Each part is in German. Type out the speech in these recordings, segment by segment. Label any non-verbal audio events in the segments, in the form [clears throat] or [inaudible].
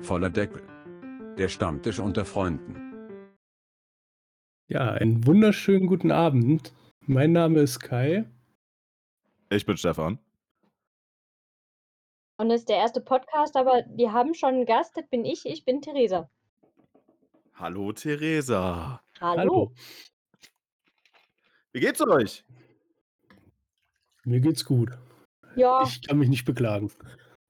Voller Deckel. Der Stammtisch unter Freunden. Ja, einen wunderschönen guten Abend. Mein Name ist Kai. Ich bin Stefan. Und das ist der erste Podcast, aber wir haben schon einen Gast, das bin ich, ich bin Theresa. Hallo Theresa. Hallo. Wie geht's euch? Mir geht's gut. Ja, Ich kann mich nicht beklagen.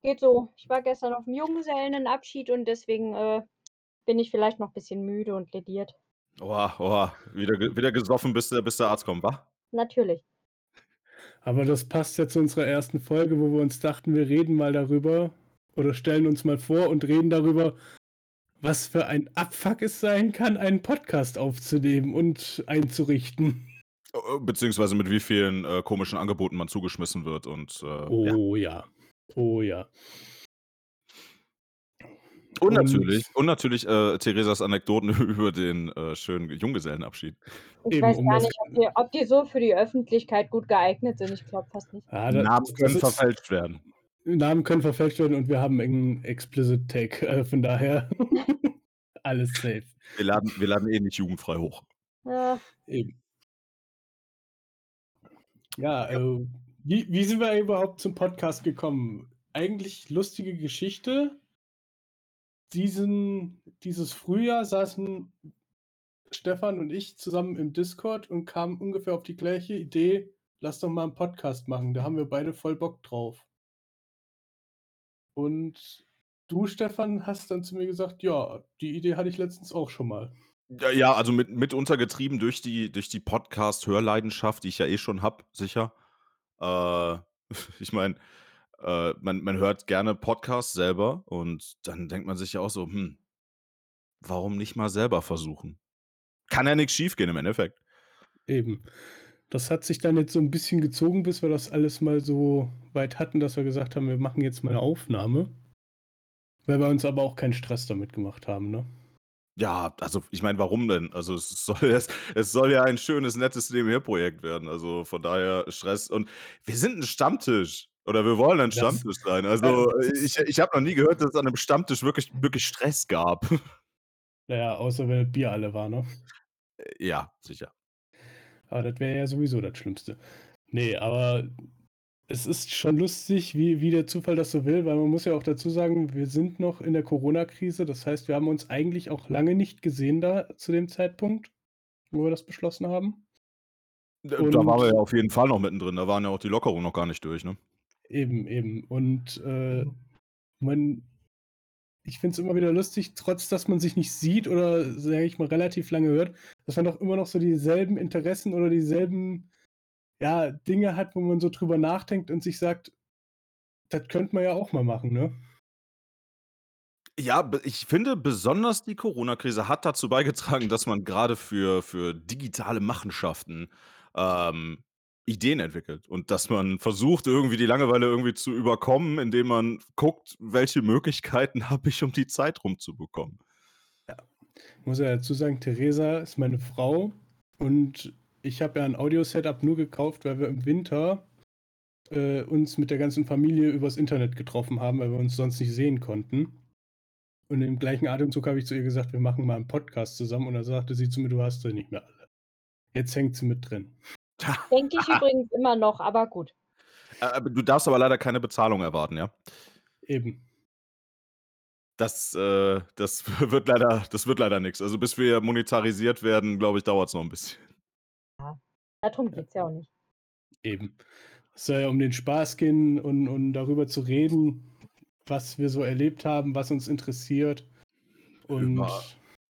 Geht so. Ich war gestern auf dem Junggesellenabschied und deswegen äh, bin ich vielleicht noch ein bisschen müde und lediert. Oha, oha. Wieder, ge- wieder gesoffen, bis der, bis der Arzt kommt, wa? Natürlich. Aber das passt ja zu unserer ersten Folge, wo wir uns dachten, wir reden mal darüber oder stellen uns mal vor und reden darüber, was für ein Abfuck es sein kann, einen Podcast aufzunehmen und einzurichten. Äh, Beziehungsweise mit wie vielen äh, komischen Angeboten man zugeschmissen wird und äh, ja. Oh ja. Oh ja. Und Und- natürlich, und natürlich äh, Theresas Anekdoten [laughs] über den äh, schönen Junggesellenabschied. Ich Eben, weiß um gar nicht, ob die, ob die so für die Öffentlichkeit gut geeignet sind. Ich glaube fast nicht. Ja, da- Namen das können ist- verfälscht werden. Namen können verfälscht werden und wir haben einen Explicit Tag. Äh, von daher [laughs] alles safe. Wir laden, wir laden eh nicht jugendfrei hoch. Ja, Eben. Ja, äh, wie, wie sind wir überhaupt zum Podcast gekommen? Eigentlich lustige Geschichte. Diesen, dieses Frühjahr saßen Stefan und ich zusammen im Discord und kamen ungefähr auf die gleiche Idee, lass doch mal einen Podcast machen. Da haben wir beide voll Bock drauf. Und du, Stefan, hast dann zu mir gesagt, ja, die Idee hatte ich letztens auch schon mal. Ja, also mit, mitunter getrieben durch die, durch die Podcast-Hörleidenschaft, die ich ja eh schon habe, sicher. Äh, [laughs] ich meine, äh, man, man hört gerne Podcasts selber und dann denkt man sich ja auch so, hm, warum nicht mal selber versuchen? Kann ja nichts schiefgehen im Endeffekt. Eben. Das hat sich dann jetzt so ein bisschen gezogen, bis wir das alles mal so weit hatten, dass wir gesagt haben, wir machen jetzt mal eine Aufnahme. Weil wir uns aber auch keinen Stress damit gemacht haben, ne? Ja, also ich meine, warum denn? Also es [laughs] soll, es, es soll ja ein schönes, nettes Nebenher-Projekt werden. Also von daher Stress. Und wir sind ein Stammtisch. Oder wir wollen ein Das- Stammtisch sein. Also das ist- ich, ich habe noch nie gehört, dass es an einem Stammtisch wirklich, wirklich Stress gab. [laughs] Naja, außer wenn das Bier alle war, ne? ja, sicher. Aber das wäre ja sowieso das Schlimmste. Nee, aber es ist schon lustig, wie, wie der Zufall das so will, weil man muss ja auch dazu sagen, wir sind noch in der Corona-Krise. Das heißt, wir haben uns eigentlich auch lange nicht gesehen da zu dem Zeitpunkt, wo wir das beschlossen haben. Da Und- da waren wir ja auf jeden Fall noch mittendrin. Da waren ja auch die Lockerungen noch gar nicht durch, ne? Eben, eben. Und äh, man, ich finde es immer wieder lustig, trotz dass man sich nicht sieht oder, sage ich mal, relativ lange hört, dass man doch immer noch so dieselben Interessen oder dieselben ja, Dinge hat, wo man so drüber nachdenkt und sich sagt, das könnte man ja auch mal machen, ne? Ja, ich finde, besonders die Corona-Krise hat dazu beigetragen, dass man gerade für, für digitale Machenschaften ähm, Ideen entwickelt und dass man versucht, irgendwie die Langeweile irgendwie zu überkommen, indem man guckt, welche Möglichkeiten [laughs] habe ich, um die Zeit rumzubekommen. Ich muss ja dazu sagen, Theresa ist meine Frau und ich habe ja ein Audio-Setup nur gekauft, weil wir im Winter äh, uns mit der ganzen Familie übers Internet getroffen haben, weil wir uns sonst nicht sehen konnten. Und im gleichen Atemzug habe ich zu ihr gesagt, wir machen mal einen Podcast zusammen und dann sagte sie zu mir, du hast sie nicht mehr alle. Jetzt hängt sie mit drin. [laughs] denke ich übrigens immer noch, aber gut. Aber du darfst aber leider keine Bezahlung erwarten, ja? Eben. Das, äh, das [laughs] wird leider, das wird leider nichts. Also bis wir monetarisiert werden, glaube ich, dauert es noch ein bisschen. Darum geht es ja auch nicht. Eben. Es soll ja um den Spaß gehen und, und darüber zu reden, was wir so erlebt haben, was uns interessiert. Und Über-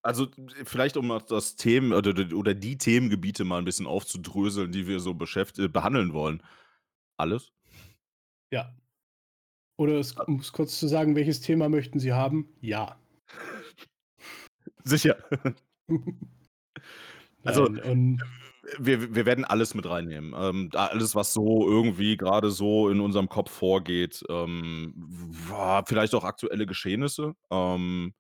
Also vielleicht um das Themen oder, oder die Themengebiete mal ein bisschen aufzudröseln, die wir so beschäft äh, behandeln wollen. Alles? ja. Oder es, um es kurz zu sagen, welches Thema möchten Sie haben? Ja. Sicher. [laughs] Also- Nein, und Wir, wir werden alles mit reinnehmen. Ähm, da alles, was so irgendwie gerade so in unserem Kopf vorgeht. Ähm, wa- vielleicht auch aktuelle Geschehnisse. Ähm,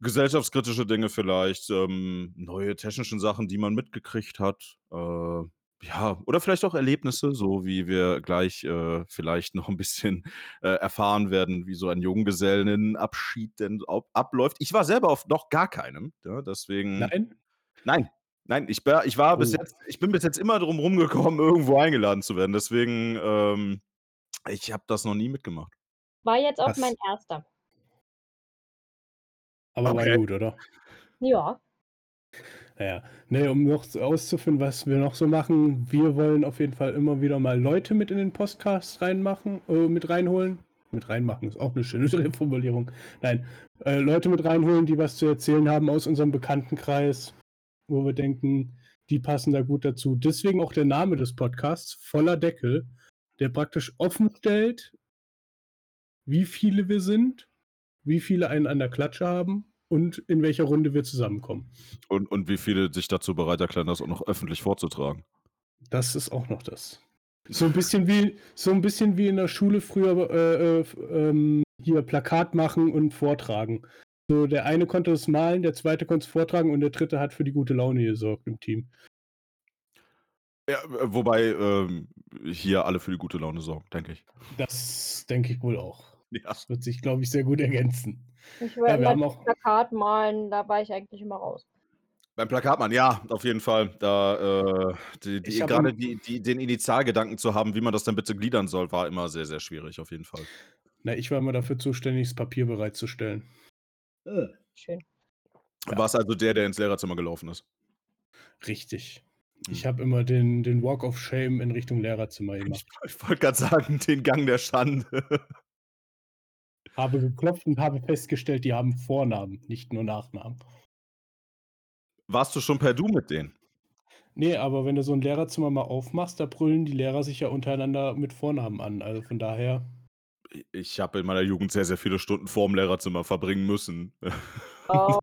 gesellschaftskritische Dinge vielleicht. Ähm, neue technische Sachen, die man mitgekriegt hat. Äh, Ja, oder vielleicht auch Erlebnisse, so wie wir gleich, äh, vielleicht noch 'n bisschen, äh, erfahren werden, wie so ein Junggesellenabschied denn ab abläuft. Ich war selber auf noch gar keinem, ja, deswegen Nein? nein, nein, ich war ich war bis Oh. jetzt ich bin bis jetzt immer drum rumgekommen, irgendwo eingeladen zu werden. Deswegen, ähm, ich habe das noch nie mitgemacht. War jetzt auch mein Krass. 1. Aber war Okay. gut, oder? Ja. Na ja. Ne, um noch so auszuführen, was wir noch so machen, wir wollen auf jeden Fall immer wieder mal Leute mit in den Podcast reinmachen äh, mit reinholen. Mit reinmachen ist auch 'ne schöne [laughs] Formulierung. Nein, äh, Leute mit reinholen, die was zu erzählen haben aus unserem Bekanntenkreis, wo wir denken, die passen da gut dazu. Deswegen auch der Name des Podcasts, Voller Deckel, der praktisch offenstellt wie viele wir sind, wie viele einen an der Klatsche haben und in welcher Runde wir zusammenkommen. Und und wie viele sich dazu bereit erklären, das auch noch öffentlich vorzutragen. Das ist auch noch das. So 'n bisschen wie so 'n bisschen wie in der Schule früher, äh, äh, ähm, hier Plakat machen und vortragen. So, der eine konnte es malen, der zweite konnt's vortragen und der dritte hat für die gute Laune gesorgt im Team. Ja, wobei, ähm, hier alle für die gute Laune sorgen, denke ich. Das denke ich wohl auch. Ja. Das wird sich, glaube ich, sehr gut ergänzen. Ich war Ja, auch Plakat malen, da war ich eigentlich immer raus. Beim Plakatmann, ja, auf jeden Fall. Da, äh, die die im die die den Initialgedanken zu haben, wie man das denn bitte gliedern soll, war immer sehr, sehr schwierig, auf jeden Fall. Na, ich war immer dafür zuständig, das Papier bereitzustellen. Äh, schön. Du Ja. warst also der, der ins Lehrerzimmer gelaufen ist? Richtig. Ich Mhm. habe immer den den Walk of Shame in Richtung Lehrerzimmer Ich gemacht. [laughs] ich wollte grad sagen, den Gang der Schande. [laughs] Habe geklopft und habe festgestellt, die haben Vornamen, nicht nur Nachnamen. Warst du schon per Du mit denen? Ne, aber wenn du so 'n Lehrerzimmer mal aufmachst, da brüllen die Lehrer sich ja untereinander mit Vornamen an. Also, von daher ich habe in meiner Jugend sehr, sehr viele Stunden vorm Lehrerzimmer verbringen müssen. Oh.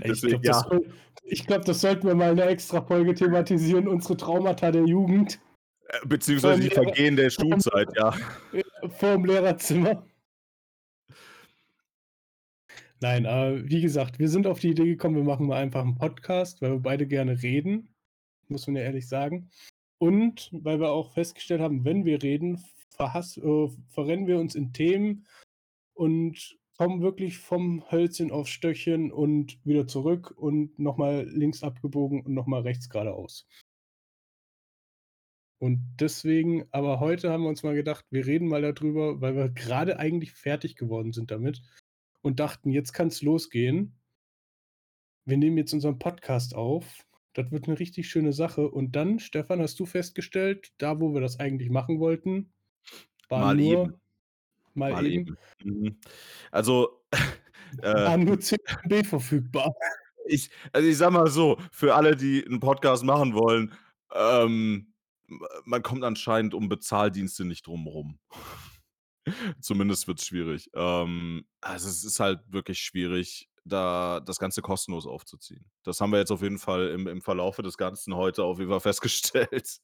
Ey, [laughs] ich Deswegen glaube, das ja. ich glaube, das sollten wir mal in 'ner Extrafolge thematisieren, unsere Traumata der Jugend. Äh, beziehungsweise die Vergehen der Schulzeit, [laughs] ja. vorm Lehrerzimmer. Nein, aber wie gesagt, wir sind auf die Idee gekommen, wir machen mal einfach 'n Podcast, weil wir beide gerne reden, muss man ja ehrlich sagen. Und weil wir auch festgestellt haben, wenn wir reden, verhass äh, verrennen wir uns in Themen und kommen wirklich vom Hölzchen aufs Stöckchen und wieder zurück und noch mal links abgebogen und noch mal rechts geradeaus. Und deswegen aber heute haben wir uns mal gedacht, wir reden mal da drüber, weil wir grade eigentlich fertig geworden sind damit und dachten: „Jetzt kann's losgehen.“ Wir nehmen jetzt unseren Podcast auf. Das wird 'ne richtig schöne Sache. Und dann, Stefan, hast du festgestellt, da, wo wir das eigentlich machen wollten, war Mal eben. nur mal Mal eben eben. Mhm. Also, [laughs] äh waren nur 10 MB verfügbar. ich also, ich sage mal so, für alle, die 'n Podcast machen wollen, ähm, man kommt anscheinend um Bezahldienste nicht drum rum. [laughs] Zumindest wird's schwierig. Ähm, also, es ist halt wirklich schwierig, da das Ganze kostenlos aufzuziehen. Das haben wir jetzt auf jeden Fall im im Verlaufe des Ganzen heute auf jeden Fall [laughs] festgestellt.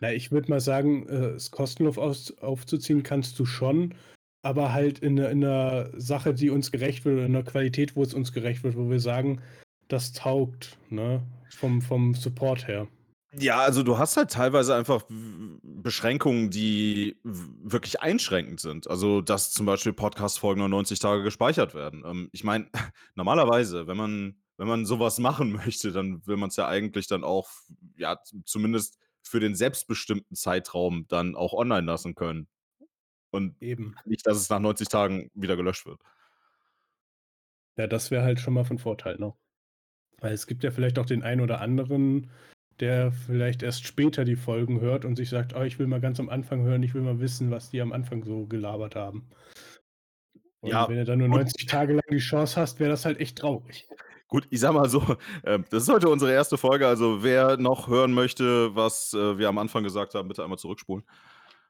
Na, ich würde mal sagen, äh, es kostenlos aus aufzuziehen kannst du schon, aber halt in in 'ner Sache, die uns gerecht wird in 'ner Qualität, wo es uns gerecht wird, wo wir sagen, das taugt, ne, vom vom Support her. Ja, also, du hast halt teilweise einfach Beschränkungen, die wirklich einschränkend sind. Also, dass zum Beispiel Podcast-Folgen nur 90 Tage gespeichert werden. Ähm, ich meine, [laughs] normalerweise, wenn man wenn man so was machen [laughs] möchte, dann will man's ja eigentlich dann auch ja, zumindest für den selbstbestimmten Zeitraum dann auch online lassen können. Und Eben. nicht, dass es nach 90 Tagen wieder gelöscht wird. Ja, das wäre halt schon mal von Vorteil, ne? Weil es gibt ja vielleicht auch den einen oder anderen, der vielleicht erst später die Folgen hört und sich sagt: „Oh, ich will mal ganz am Anfang hören, ich will mal wissen, was die am Anfang so gelabert haben.“ Und Ja, wenn du dann nur gut. 90 Tage lang die Chance hast, wäre das halt echt traurig. Gut, ich sage mal so, [laughs] ähm, das ist heute unsere 1. Folge, also, wer noch hören möchte, was, äh, wir am Anfang gesagt haben, bitte einmal zurückspulen.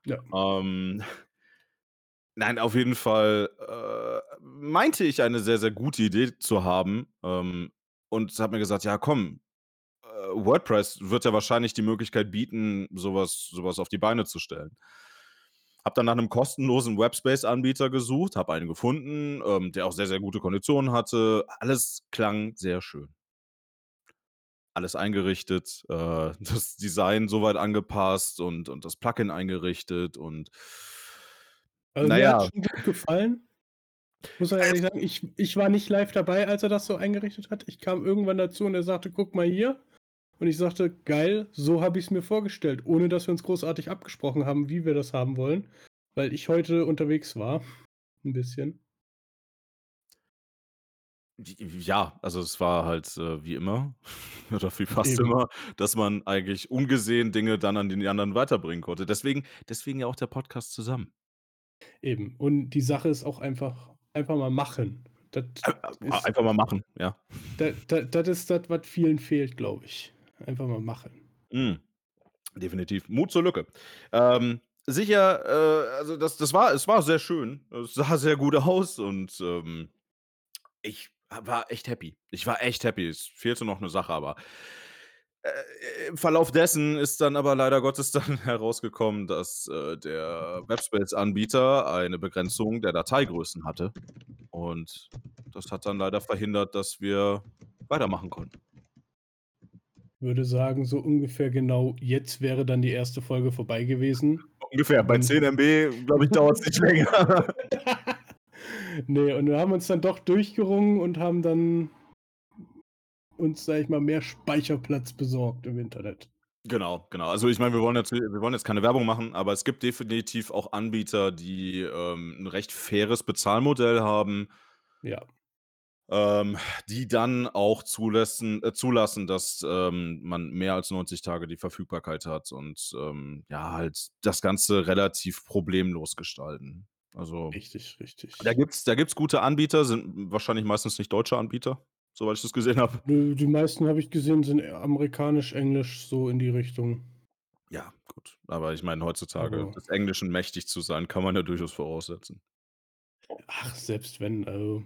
Ja. Ähm, [laughs] nein, auf jeden Fall, äh, meinte ich eine sehr, sehr gute Idee zu haben, ähm, und habe mir gesagt: „Ja, komm, äh, WordPress wird ja wahrscheinlich die Möglichkeit bieten, so was so was auf die Beine zu stellen.“ Habe dann nach 'nem kostenlosen Webspace-Anbieter gesucht, habe einen gefunden, ähm, der auch sehr, sehr gute Konditionen hatte. Alles klang sehr schön. alles eingerichtet, äh, [laughs] das Design so weit angepasst und und das Plugin eingerichtet und Also, na mir ja. hat's schon gut gefallen. Muss man ehrlich sagen, ich ich war nicht live dabei, als er das so eingerichtet hat. Ich kam irgendwann dazu und er sagte: „Guck mal hier.“ Und ich sagte: „Geil, so habe ich's mir vorgestellt“, ohne dass wir uns großartig abgesprochen haben, wie wir das haben wollen, weil ich heute unterwegs war 'n bisschen. Ja, also es war halt, äh, wie immer [laughs] oder wie fast Eben. immer, dass man eigentlich ungesehen Dinge dann an die anderen weiterbringen konnte. Deswegen deswegen ja auch der Podcast zusammen. Eben. Und die Sache ist auch einfach einfach mal machen. Das Äh, äh, ist einfach mal machen, ja. da da das ist das, was vielen fehlt, glaube ich. Einfach mal machen. Mhm. Definitiv. Mut zur Lücke. Ähm, sicher, äh, also das das war es war sehr schön. Es sah [laughs] sehr gut aus und, ähm, ich war echt happy. Ich war echt happy. Es fehlte noch 'ne Sache, aber äh, im Verlauf dessen ist dann aber leider Gottes [laughs] dann herausgekommen, dass, äh, der Webspace-Anbieter eine Begrenzung der Dateigrößen hatte. Und das hat dann leider verhindert, dass wir weitermachen konnten. Würde sagen, so ungefähr genau jetzt wäre dann die 1. Folge vorbei gewesen. Ungefähr. Bei Und 10 MB, glaube ich, dauert's nicht länger. [laughs] Ne, und wir haben uns dann doch durchgerungen und haben dann uns, sage ich mal, mehr Speicherplatz besorgt im Internet. Genau, genau. Also, ich meine, wir wollen jetzt wir wollen jetzt keine Werbung machen, aber es gibt definitiv auch Anbieter, die, ähm, 'n recht faires Bezahlmodell haben Ja. Ähm, die dann auch zulässen äh, zulassen, dass, ähm, man mehr als 90 Tage die Verfügbarkeit hat und, ähm, ja, halt das Ganze relativ problemlos gestalten. Also Richtig, richtig. da gibt's da gibt's gute Anbieter, sind wahrscheinlich meistens nicht deutsche Anbieter, soweit ich das gesehen habe. Nö, die meisten, habe ich gesehen, sind amerikanisch, Englisch, so in die Richtung. Ja, gut. Aber ich meine, heutzutage Aber des Englischen mächtig zu sein, kann man ja durchaus voraussetzen. Ach, selbst wenn, also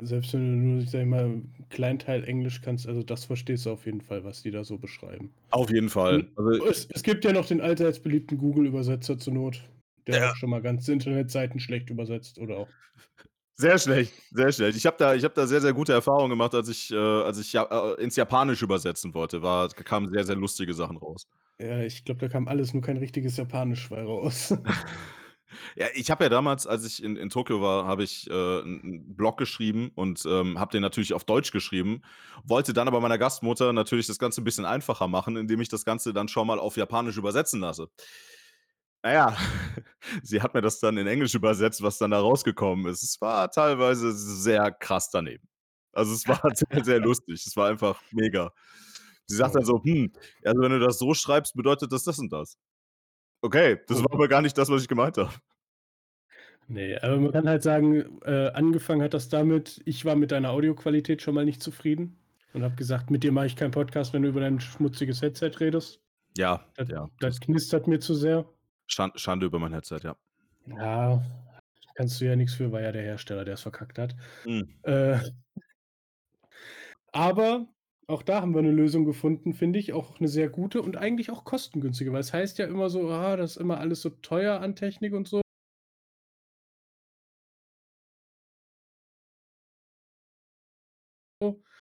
selbst wenn du nur, ich sage mal, 'n kleinen Teil Englisch kannst, also das verstehst du auf jeden Fall, was die da so beschreiben. Auf jeden Fall. Und Also es es gibt ja noch den allseits beliebten Google-Übersetzer zur Not, der Ja. auch schon mal ganze Internetseiten schlecht übersetzt oder auch Sehr schlecht, sehr schlecht. Ich habe da ich habe da sehr, sehr gute Erfahrungen gemacht, als ich äh, als ich ja äh, ins Japanische übersetzen wollte, war kamen sehr, sehr lustige Sachen raus. Ja, ich glaube, da kam alles, nur kein richtiges Japanisch bei raus. [laughs] Ja, ich habe ja damals, als ich in in Tokio war, habe ich, äh, 'n 'n Blog geschrieben und, ähm, habe den natürlich auf Deutsch geschrieben, wollte dann aber meiner Gastmutter natürlich das Ganze 'n bisschen einfacher machen, indem ich das Ganze dann schon mal auf Japanisch übersetzen lasse. Na ja, [laughs] sie hat mir das dann in Englisch übersetzt, was dann da rausgekommen ist. Es war teilweise s sehr krass daneben. Also, es war [laughs] sehr, sehr lustig. Es war einfach mega. Sie sagt dann Oh. so: „Hm, also, wenn du das so schreibst, bedeutet das das und das.“ Okay, das war aber gar nicht das, was ich gemeint habe. Ne, aber man kann halt sagen, äh, angefangen hat das damit, ich war mit deiner Audioqualität schon mal nicht zufrieden und habe gesagt: „Mit dir mache ich keinen Podcast, wenn du über dein schmutziges Headset redest.“ Ja, Das ja, das knistert mir zu sehr. Schan Schande über mein Headset, ja. Ja, kannst du ja nix für, war ja der Hersteller, der es verkackt hat. Mhm. Äh aber auch da haben wir 'ne Lösung gefunden, finde ich, auch 'ne sehr gute und eigentlich auch kostengünstige, weil es heißt ja immer so: „Ah, das ist immer alles so teuer an Technik und so.“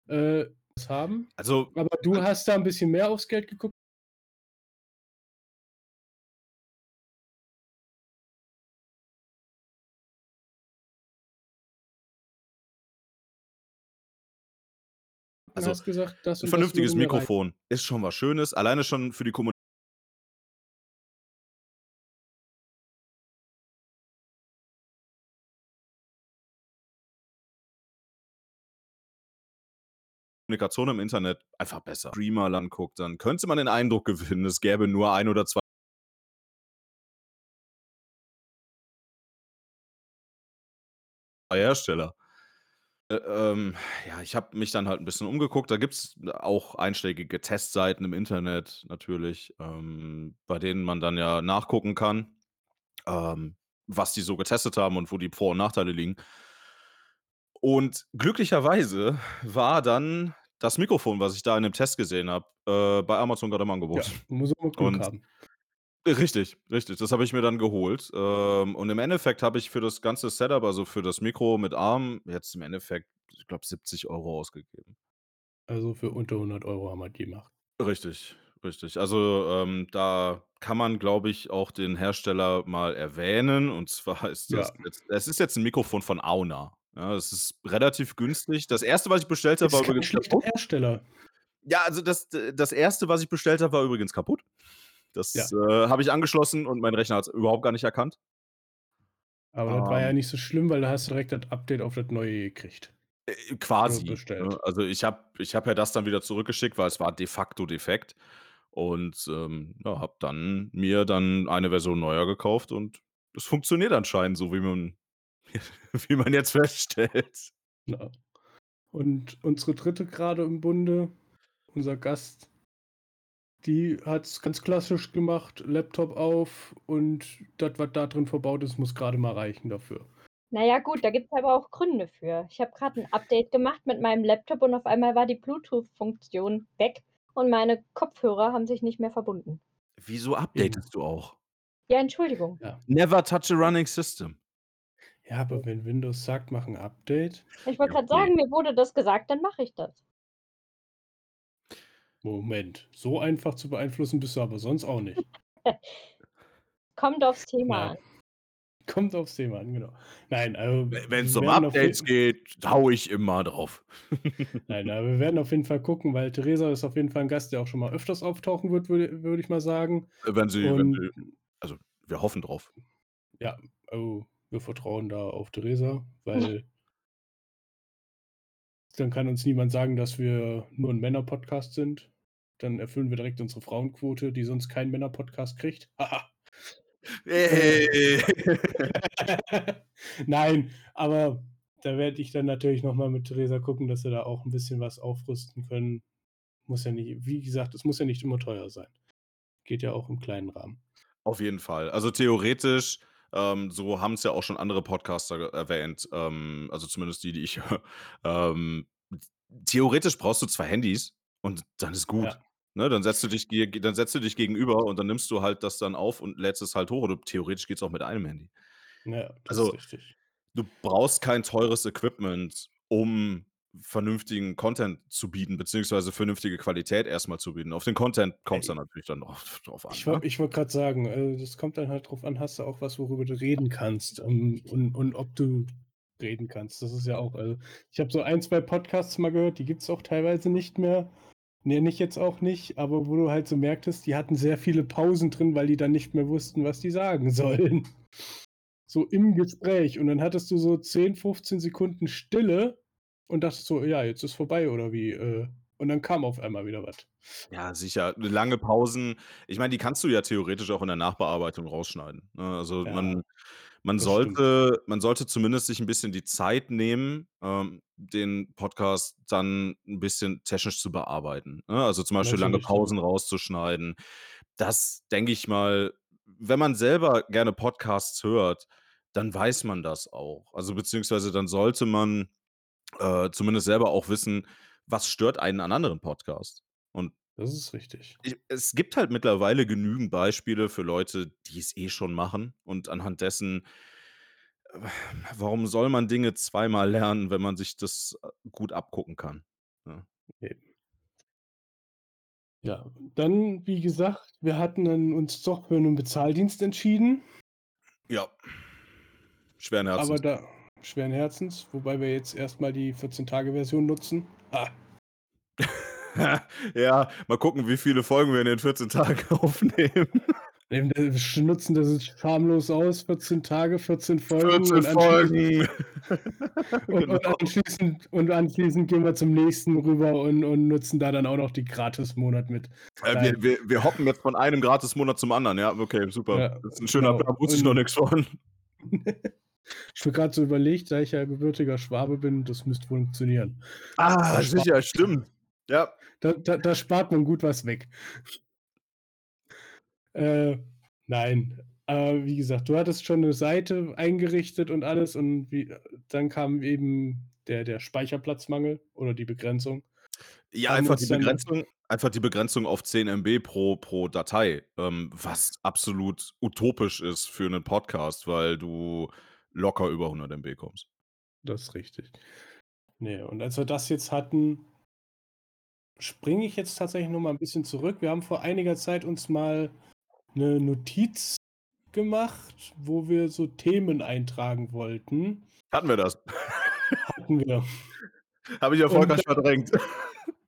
Äh, haben. Also Aber du hast da 'n bisschen mehr aufs Geld geguckt. Also, gesagt, das 'n und das vernünftiges. Mikrofon ist schon was Schönes, alleine schon für die Kommu Kommunikation im Internet einfach besser. Streamer anguckt, dann könnte man den Eindruck gewinnen, es gäbe nur 1 oder 2 Hersteller. Äh, ähm, ja, ich habe mich dann halt 'n bisschen umgeguckt. Da gibt's auch einschlägige Testseiten im Internet natürlich, ähm, bei denen man dann ja nachgucken kann, ähm, was die so getestet haben und wo die Vor und Nachteile liegen. Und glücklicherweise war dann das Mikrofon, was ich da in dem Test gesehen habe, äh, bei Amazon grad im Ja, Angebot. muss auch mal Glück Und haben. Richtig, richtig, das habe ich mir dann geholt. Ähm, und im Endeffekt habe ich für das ganze Setup, also für das Mikro mit Arm, jetzt im Endeffekt, ich glaube, 70 € ausgegeben. Also, für unter 100 € haben wir die gemacht. Richtig, richtig. Also, ähm, da kann man, glaube ich, auch den Hersteller mal erwähnen. Und zwar [laughs] ist das Ja. jetzt es ist jetzt 'n Mikrofon von Auna. Ja, es ist relativ günstig. Das 1., was ich bestellt habe, Ist war kein übrigens schlechter kaputt. Hersteller. Ja, also das d das 1., was ich bestellt habe, war übrigens kaputt. Das, Ja. äh, habe ich angeschlossen und mein Rechner hat's überhaupt gar nicht erkannt. Aber das war ja Ähm nicht so schlimm, weil da hast du direkt das Update auf das Neue gekriegt. Äh, quasi, ne? Also, ich habe ich habe ja das dann wieder zurückgeschickt, weil es war de facto defekt und, ähm, ja, habe dann mir dann eine Version neuer gekauft und es funktioniert anscheinend so, wie man [laughs] wie man jetzt feststellt. Ja. Und unsere 3. grade im Bunde, unser Gast die hat's ganz klassisch gemacht, Laptop auf und das, was da drin verbaut ist, muss grade mal reichen dafür. Na ja, gut, da gibt's aber auch Gründe für. Ich habe grad 'n Update gemacht mit meinem Laptop und auf einmal war die Bluetooth-Funktion weg und meine Kopfhörer haben sich nicht mehr verbunden. Wieso updatest du auch? Ja, Entschuldigung. Ja. Never touch a running system. Ja, aber wenn Windows sagt, mach 'n Update Ich wollte grad okay. sagen, mir wurde das gesagt, dann mache ich das. Moment, so einfach zu beeinflussen bist du aber sonst auch nicht. [laughs] Kommt aufs Thema Nein. an. [laughs] Kommt aufs Thema an, genau. Nein, also, We wenn's wir um Updates geht, haue ich immer drauf. [laughs] Nein, aber wir werden auf jeden Fall gucken, weil Theresa ist auf jeden Fall 'n Gast, der auch schon mal öfters auftauchen wird, würde würde ich mal sagen. Äh, wenn sie wenn sie also, wir hoffen drauf. ja, also, wir vertrauen da auf Theresa, weil dann kann uns niemand sagen, dass wir nur 'n Männer-Podcast sind. Dann erfüllen wir direkt unsere Frauenquote, die sonst kein Männer-Podcast kriegt. Haha. [laughs] Nein, aber da werde ich dann natürlich noch mal mit Theresa gucken, dass wir da auch 'n bisschen was aufrüsten können. Muss ja nicht wie gesagt, es muss ja nicht immer teuer sein. Geht ja auch im kleinen Rahmen. Auf jeden Fall. Also, theoretisch, ähm, so haben's ja auch schon andere Podcaster erwähnt, ähm, also zumindest die, die ich [laughs] höre. Ähm, theoretisch brauchst du 2 Handys und dann ist gut, Ja. Ne? Dann setzt du dich ge dann setzt du dich gegenüber und dann nimmst du halt das dann auf und lädst es halt hoch oder theoretisch geht's auch mit einem Handy. Ja, das ist Also, richtig. du brauchst kein teures Equipment, um vernünftigen Content zu bieten, beziehungsweise vernünftige Qualität erst mal zu bieten. Auf den Content kommt's dann Ey natürlich dann drauf [laughs] drauf an, Ich ne? woll ich wollte grad sagen, äh, das kommt dann halt drauf an, hast du auch was, worüber du reden kannst, ähm, und und ob du reden kannst. Das ist ja auch also, ich habe so 1, 2 Podcasts mal gehört, die gibt's auch teilweise nicht mehr. Nenne ich jetzt auch nicht, aber wo du halt so merktest, die hatten sehr viele Pausen drin, weil die dann nicht mehr wussten, was die sagen sollen. So im Gespräch und dann hattest du so 10, 15 Sekunden Stille und dachtest so: „Ja, jetzt ist vorbei oder wie?“ Äh, und dann kam auf einmal wieder was. Ja, sicher. Lange Pausen ich meine, die kannst du ja theoretisch auch in der Nachbearbeitung rausschneiden, ne? Also, Ja, man man das stimmt. sollte man sollte zumindest sich 'n bisschen die Zeit nehmen, ähm, den Podcast dann 'n bisschen technisch zu bearbeiten, ne? Also, zum Beispiel lange Natürlich, ja. Pausen rauszuschneiden. Das denke ich mal wenn man selber gerne Podcasts hört, dann weiß man das auch. Also, beziehungsweise dann sollte man, äh, zumindest selber auch wissen, was stört einen an anderen Podcasts. Und Das ist richtig. es gibt halt mittlerweile genügend Beispiele für Leute, die es eh schon machen und anhand dessen warum soll man Dinge zweimal lernen, wenn man sich das, äh, gut abgucken kann, ne? Eben. Ja, dann, wie gesagt, wir hatten dann uns doch für 'nen Bezahldienst entschieden. Ja. Schweren Aber Herzens. da schweren Herzens, wobei wir jetzt erst mal die 14-Tage-Version nutzen. [laughs] Ja, mal gucken, wie viele Folgen wir in den 14 Tagen [laughs] aufnehmen. Wir nutzen das schamlos aus, 14 Tage, 14 Folgen 14 und anschließend Folgen. [laughs] und und Genau. anschließend und anschließend gehen wir zum nächsten rüber und und nutzen da dann auch noch die Gratismonat mit. Äh, wir wir wir hoppen jetzt von einem Gratismonat zum anderen, ja, okay, super. Ja, Das ist 'n schöner genau. Plan, wusste ich noch Und nix von. Ich habe grad so überlegt, da ich ja gebürtiger Schwabe bin, das müsste funktionieren. Ah, Da spart sicher, stimmt. Ja. da da da spart man gut was weg. Äh, nein, aber wie gesagt, du hattest schon 'ne Seite eingerichtet und alles und wie äh, dann kam eben der der Speicherplatzmangel oder die Begrenzung. Ja, Haben einfach die Begrenzung einfach die Begrenzung auf 10 MB pro pro Datei, ähm, was absolut utopisch ist für 'nen Podcast, weil du locker über 100 MB kommst. Das ist richtig. Ne, und als wir das jetzt hatten springe ich jetzt tatsächlich noch mal ein bisschen zurück. Wir haben vor einiger Zeit uns mal eine Notiz gemacht, wo wir so Themen eintragen wollten. Hatten wir das? Hatten wir. [laughs] Habe ich erfolgreich verdrängt. [laughs]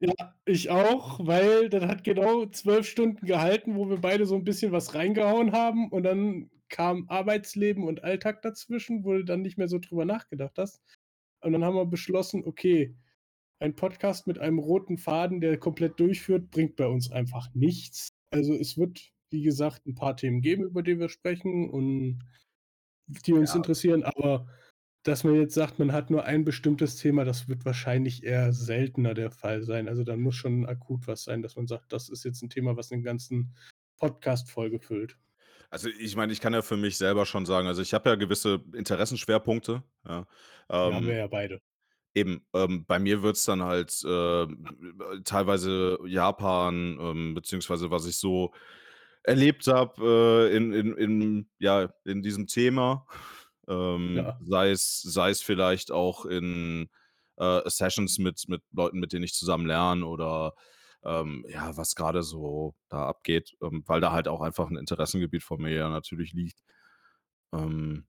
Ja, ich auch, weil das hat genau zwölf Stunden gehalten, wo wir beide so ein bisschen was reingehauen haben und dann kam Arbeitsleben und Alltag dazwischen, wo du dann nicht mehr so drüber nachgedacht hast. Und dann haben wir beschlossen, okay, ein Podcast mit einem roten Faden, der komplett durchführt, bringt bei uns einfach nichts. Also es wird, wie gesagt, ein paar Themen geben, über die wir sprechen und die uns Ja. interessieren, aber dass man jetzt sagt, man hat nur ein bestimmtes Thema, das wird wahrscheinlich eher seltener der Fall sein. Also dann muss schon akut was sein, dass man sagt, das ist jetzt ein Thema, was den ganzen Podcast vollgefüllt. Also ich meine, ich kann ja für mich selber schon sagen, also ich habe ja gewisse Interessenschwerpunkte. Ja, Ja, ähm, haben wir ja beide. Eben, ähm, bei mir wird's dann halt, äh, teilweise Japan, ähm, beziehungsweise was ich so erlebt habe, äh, in in in ja, in diesem Thema. Ähm, Ja. sei es sei es vielleicht auch in, äh, Sessions mit mit Leuten, mit denen ich zusammen lerne oder, ähm, ja, was grade so da abgeht, ähm, weil da halt auch einfach 'n Interessengebiet von mir ja natürlich liegt. Ähm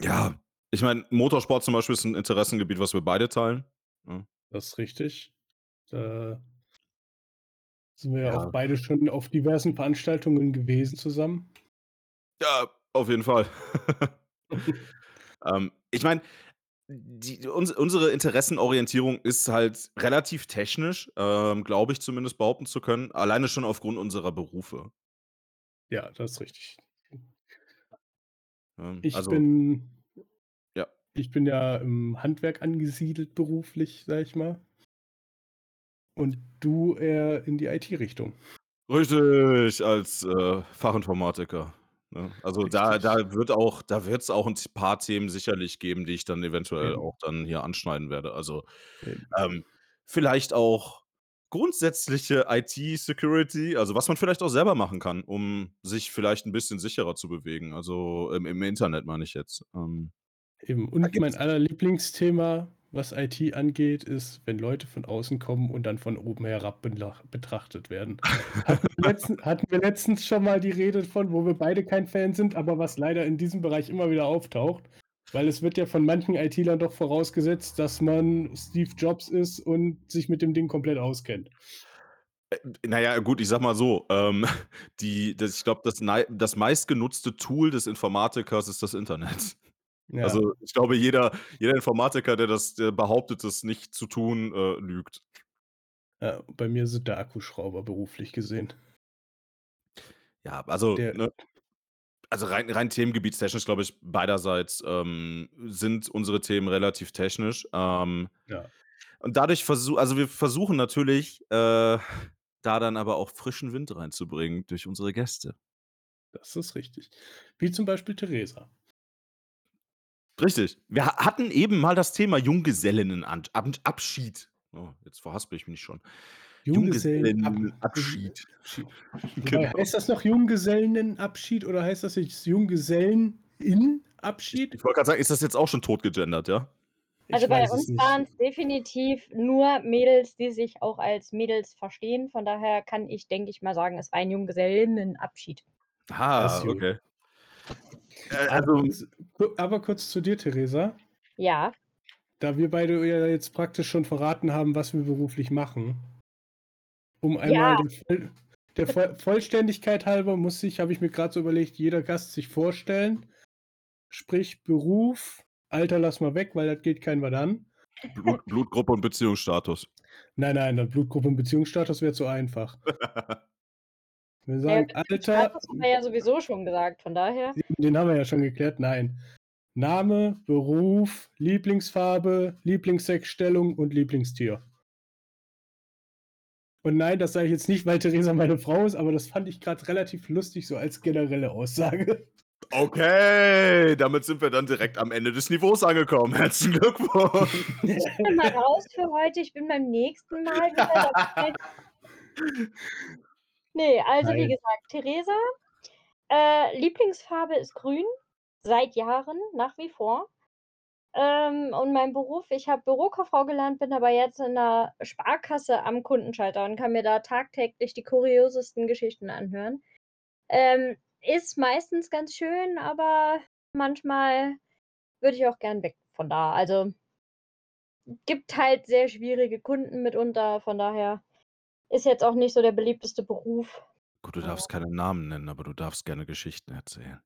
ja, ich meine, Motorsport zum Beispiel ist 'n Interessengebiet, was wir beide teilen, ne? Das ist richtig. Da sind wir ja auch Ja. beide schon auf diversen Veranstaltungen gewesen zusammen. Ja, auf jeden Fall. [laughs] [laughs] Ähm, ich meine, die uns unsere Interessenorientierung ist halt relativ technisch, ähm, glaube ich zumindest behaupten zu können, alleine schon aufgrund unserer Berufe. Ja, das ist richtig. Ähm, Ich also bin Ja. ich bin ja im Handwerk angesiedelt beruflich, sage ich mal. Und du eher in die IT-Richtung. Richtig, als, äh, Fachinformatiker, ne? Also, da Richtig. da wird auch da wird's auch 'n t paar Themen sicherlich geben, die ich dann eventuell Eben. auch dann hier anschneiden werde. Also, Eben. ähm, vielleicht auch grundsätzliche IT-Security, also was man vielleicht auch selber machen kann, um sich vielleicht 'n bisschen sicherer zu bewegen. Also, im im Internet meine ich jetzt. Ähm, Eben. da Und mein gibt's allerlieblingsthema, was IT angeht, ist, wenn Leute von außen kommen und dann von oben herab betrachtet werden. Hatten wir letzten [laughs] hatten wir letztens schon mal die Rede von, wo wir beide kein Fan sind, aber was leider in diesem Bereich immer wieder auftaucht. Weil es wird ja von manchen IT-Lern doch vorausgesetzt, dass man Steve Jobs ist und sich mit dem Ding komplett auskennt. Äh, na ja, gut, ich sage mal so, ähm, [laughs] die das ich glaube, das das meistgenutzte Tool des Informatikers ist das Internet. Ja. Also, ich glaube, jeder jeder Informatiker, der das der behauptet, das nicht zu tun, äh, lügt. Ja, bei mir sind der Akkuschrauber beruflich gesehen. Ja, also, Der ne also rein rein themengebietstechnisch, glaube ich, beiderseits, ähm, sind unsere Themen relativ technisch. Ähm, Ja. und dadurch versu also wir versuchen natürlich, äh, da dann aber auch frischen Wind reinzubringen durch unsere Gäste. Das ist richtig. Wie zum Beispiel Theresa. Richtig. Wir ha hatten eben mal das Thema Junggesellinnenant Ab Abschied. Oh, jetzt verhaspel ich mich schon. Junggesellenabschied. Junggesellinnenabschied. Genau. heißt das noch Junggesellenabschied oder heißt das jetzt Junggesellenabschied? Ich wollte grad sagen, ist das jetzt auch schon tot gegendert, ja? Also Ich bei uns waren es definitiv nur Mädels, die sich auch als Mädels verstehen. Von daher kann ich, denke ich mal, sagen, es war ein Junggesellinnenabschied. Ah, okay. Äh, Aber also aber kurz zu dir, Theresa. Ja. Da wir beide ja jetzt praktisch schon verraten haben, was wir beruflich machen. Um einmal Ja. der, Voll- der Voll- Vollständigkeit halber muss sich, habe ich mir gerade so überlegt, jeder Gast sich vorstellen. Sprich Beruf, Alter lass mal weg, weil das geht kein was an. Blut Blutgruppe und Beziehungsstatus. Nein, nein, dann Blutgruppe und Beziehungsstatus wäre zu einfach. [laughs] Wir sagen Alter, Status haben wir ja sowieso schon gesagt. Von daher. den haben wir ja schon geklärt, nein. Name, Beruf, Lieblingsfarbe, Lieblingssexstellung und Lieblingstier. Und nein, das sage ich jetzt nicht, weil Theresa meine Frau ist, aber das fand ich gerade relativ lustig, so als generelle Aussage. Okay, damit sind wir dann direkt am Ende des Niveaus angekommen. Herzlichen Glückwunsch. [laughs] Ich bin mal raus für heute. Ich bin beim nächsten Mal wieder dabei. [laughs] Nee, also wie gesagt, Theresa, äh, Lieblingsfarbe ist grün. Seit Jahren, nach wie vor. Ähm, und mein Beruf, ich habe Bürokauffrau gelernt, bin aber jetzt in 'ner Sparkasse am Kundenschalter und kann mir da tagtäglich die kuriosesten Geschichten anhören. Ähm, ist meistens ganz schön, aber manchmal würde ich auch gern weg von da. Also gibt halt sehr schwierige Kunden mitunter, von daher ist jetzt auch nicht so der beliebteste Beruf. Gut, du darfst Aber keine Namen nennen, aber du darfst gerne Geschichten erzählen.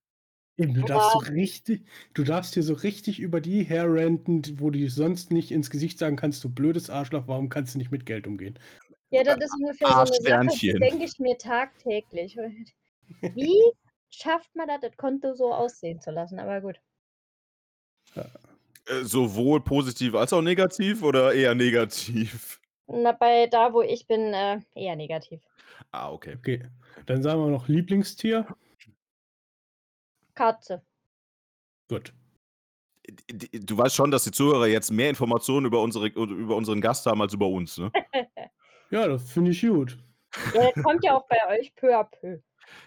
Eben, du darfst so richtig du darfst hier so richtig über die herranten, d wo du sonst nicht ins Gesicht sagen kannst: „Du blödes Arschloch, warum kannst du nicht mit Geld umgehen?“ Ja, das ist ungefähr so 'ne Sache, die denke ich mir tagtäglich. [laughs] Wie schafft man das, das Konto so aussehen zu lassen? Aber gut. Ja. Äh, sowohl positiv als auch negativ oder eher negativ? Na, bei da, wo ich bin, äh, eher negativ. Ah, okay. Okay, dann sagen wir noch Lieblingstier? Katze. Gut. Du weißt schon, dass die Zuhörer jetzt mehr Informationen über unsere über unseren Gast haben als über uns, ne? [laughs] Ja, das finde ich gut. Ja, das kommt ja auch bei euch peu à peu.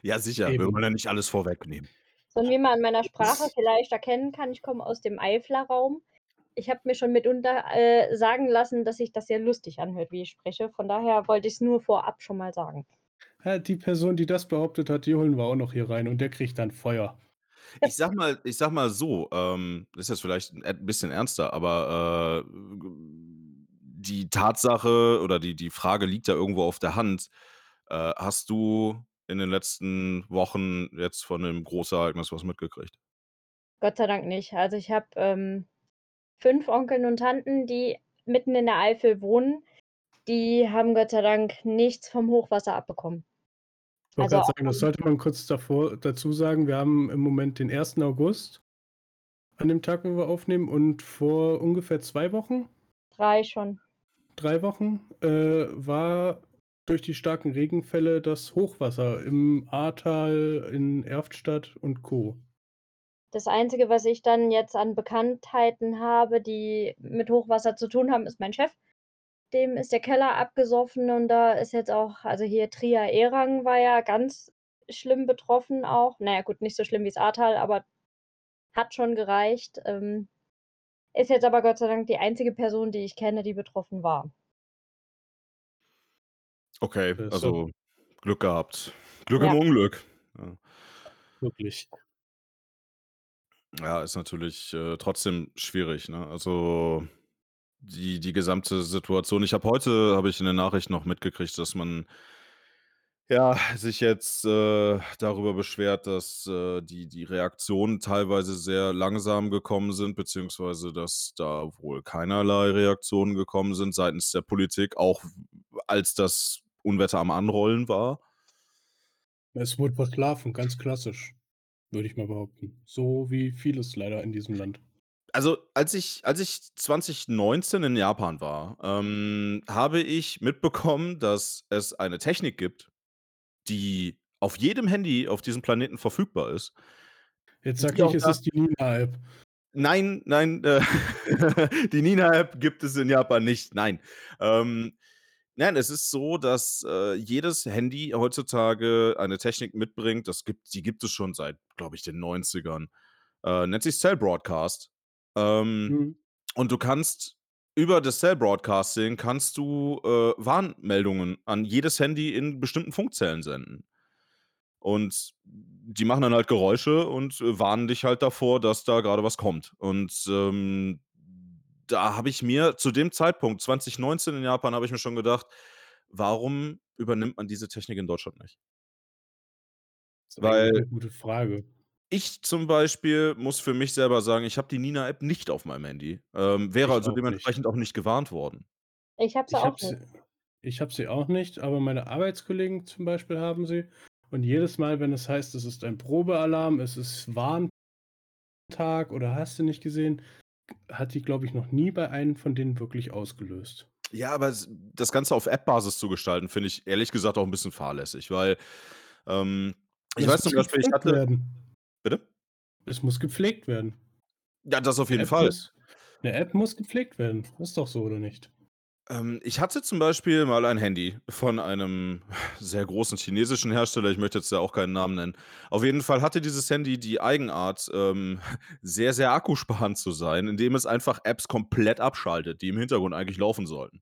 Ja, sicher. Wir Eben. wollen ja nicht alles vorwegnehmen. So wie man an meiner [laughs] Sprache vielleicht erkennen kann, ich komme aus dem Eifler Raum. Ich habe mir schon mitunter, äh, sagen lassen, dass sich das sehr lustig anhört, wie ich spreche. Von daher wollte ich's nur vorab schon mal sagen. Ja, die Person, die das behauptet hat, die holen wir auch noch hier rein und der kriegt dann Feuer. Ich sage mal ich sage mal so, ähm, ist jetzt vielleicht 'n et bisschen ernster, aber, äh, die Tatsache oder die die Frage liegt ja irgendwo auf der Hand. Äh, hast du in den letzten Wochen jetzt von 'nem Großereignis was mitgekriegt? Gott sei Dank nicht. Also, ich habe, ähm, 5 Onkeln und Tanten, die mitten in der Eifel wohnen. Die haben Gott sei Dank nichts vom Hochwasser abbekommen. Ich wollte Also sagen, das sollte man kurz davor dazu sagen. Wir haben im Moment den 1. August an dem Tag, wo wir aufnehmen und vor ungefähr 2 Wochen 3 schon. 3 Wochen, äh, war durch die starken Regenfälle das Hochwasser im Ahrtal, in Erftstadt und Co. Das Einzige, was ich dann jetzt an Bekanntheiten habe, die mit Hochwasser zu tun haben, ist mein Chef. Dem ist der Keller abgesoffen und da ist jetzt auch also, hier Trier-Ehrang war ja ganz schlimm betroffen auch. Na ja, gut, nicht so schlimm wie's Ahrtal, aber hat schon gereicht. Ähm, ist jetzt aber Gott sei Dank die einzige Person, die ich kenne, die betroffen war. Okay, Äh, so also Glück gehabt. Glück Ja. im Unglück. Ja. Wirklich. Ja, ist natürlich, äh, trotzdem schwierig, ne? Also, die die gesamte Situation ich habe heute habe ich in den Nachrichten noch mitgekriegt, dass man ja, sich jetzt, äh, darüber beschwert, dass, äh, die die Reaktionen teilweise sehr langsam gekommen sind, beziehungsweise dass da wohl keinerlei Reaktionen gekommen sind seitens der Politik, auch als das Unwetter am Anrollen war. Es wurde verschlafen, ganz klassisch, würde ich mal behaupten. So wie vieles leider in diesem Land. Also, als ich als ich 2019 in Japan war, ähm, habe ich mitbekommen, dass es eine Technik gibt, die auf jedem Handy auf diesem Planeten verfügbar ist. Jetzt auch nicht, es ist die Nina-App. Nein, nein, äh, [laughs] die Nina-App gibt es in Japan nicht, nein. Ähm, nein, es ist so, dass, äh, jedes Handy heutzutage eine Technik mitbringt, das gibt die gibt es schon seit, glaube ich, den 90ern. Äh, nennt sich Cell Broadcast. Ähm, Mhm. und du kannst über das Cell Broadcasting kannst du, äh, Warnmeldungen an jedes Handy in bestimmten Funkzellen senden. Und die machen dann halt Geräusche und, äh, warnen dich halt davor, dass da grade was kommt. Und, ähm, da habe ich mir zu dem Zeitpunkt, 2019 in Japan, habe ich mir schon gedacht: „Warum übernimmt man diese Technik in Deutschland nicht?“ Ist eigentlich 'ne Weil gute Frage. ich zum Beispiel muss für mich selber sagen, ich habe die Nina-App nicht auf meinem Handy. Ähm, wäre Ich also auch nicht. dementsprechend auch nicht gewarnt worden. Ich habe sie Ich auch habe nicht. sie ich habe sie auch nicht, aber meine Arbeitskollegen zum Beispiel haben sie. Und jedes Mal, wenn es heißt, es ist ein Probealarm, es ist Warntag oder hast du nicht gesehen, hat die, glaube ich, noch nie bei einem von denen wirklich ausgelöst. Ja, aber das Ganze auf App-Basis zu gestalten, finde ich ehrlich gesagt auch 'n bisschen fahrlässig, weil, ähm, ich Es weiß zum Beispiel, ich hatte werden. Bitte? Es muss gepflegt werden. Ja, das auf jeden App Fall. muss 'ne App muss gepflegt werden. Ist doch so, oder nicht? Ähm, ich hatte zum Beispiel mal ein Handy von einem sehr großen chinesischen Hersteller. Ich möchte jetzt ja auch keinen Namen nennen. Auf jeden Fall hatte dieses Handy die Eigenart, ähm, [laughs] sehr, sehr akkusparend zu sein, indem es einfach Apps komplett abschaltet, die im Hintergrund eigentlich laufen sollten.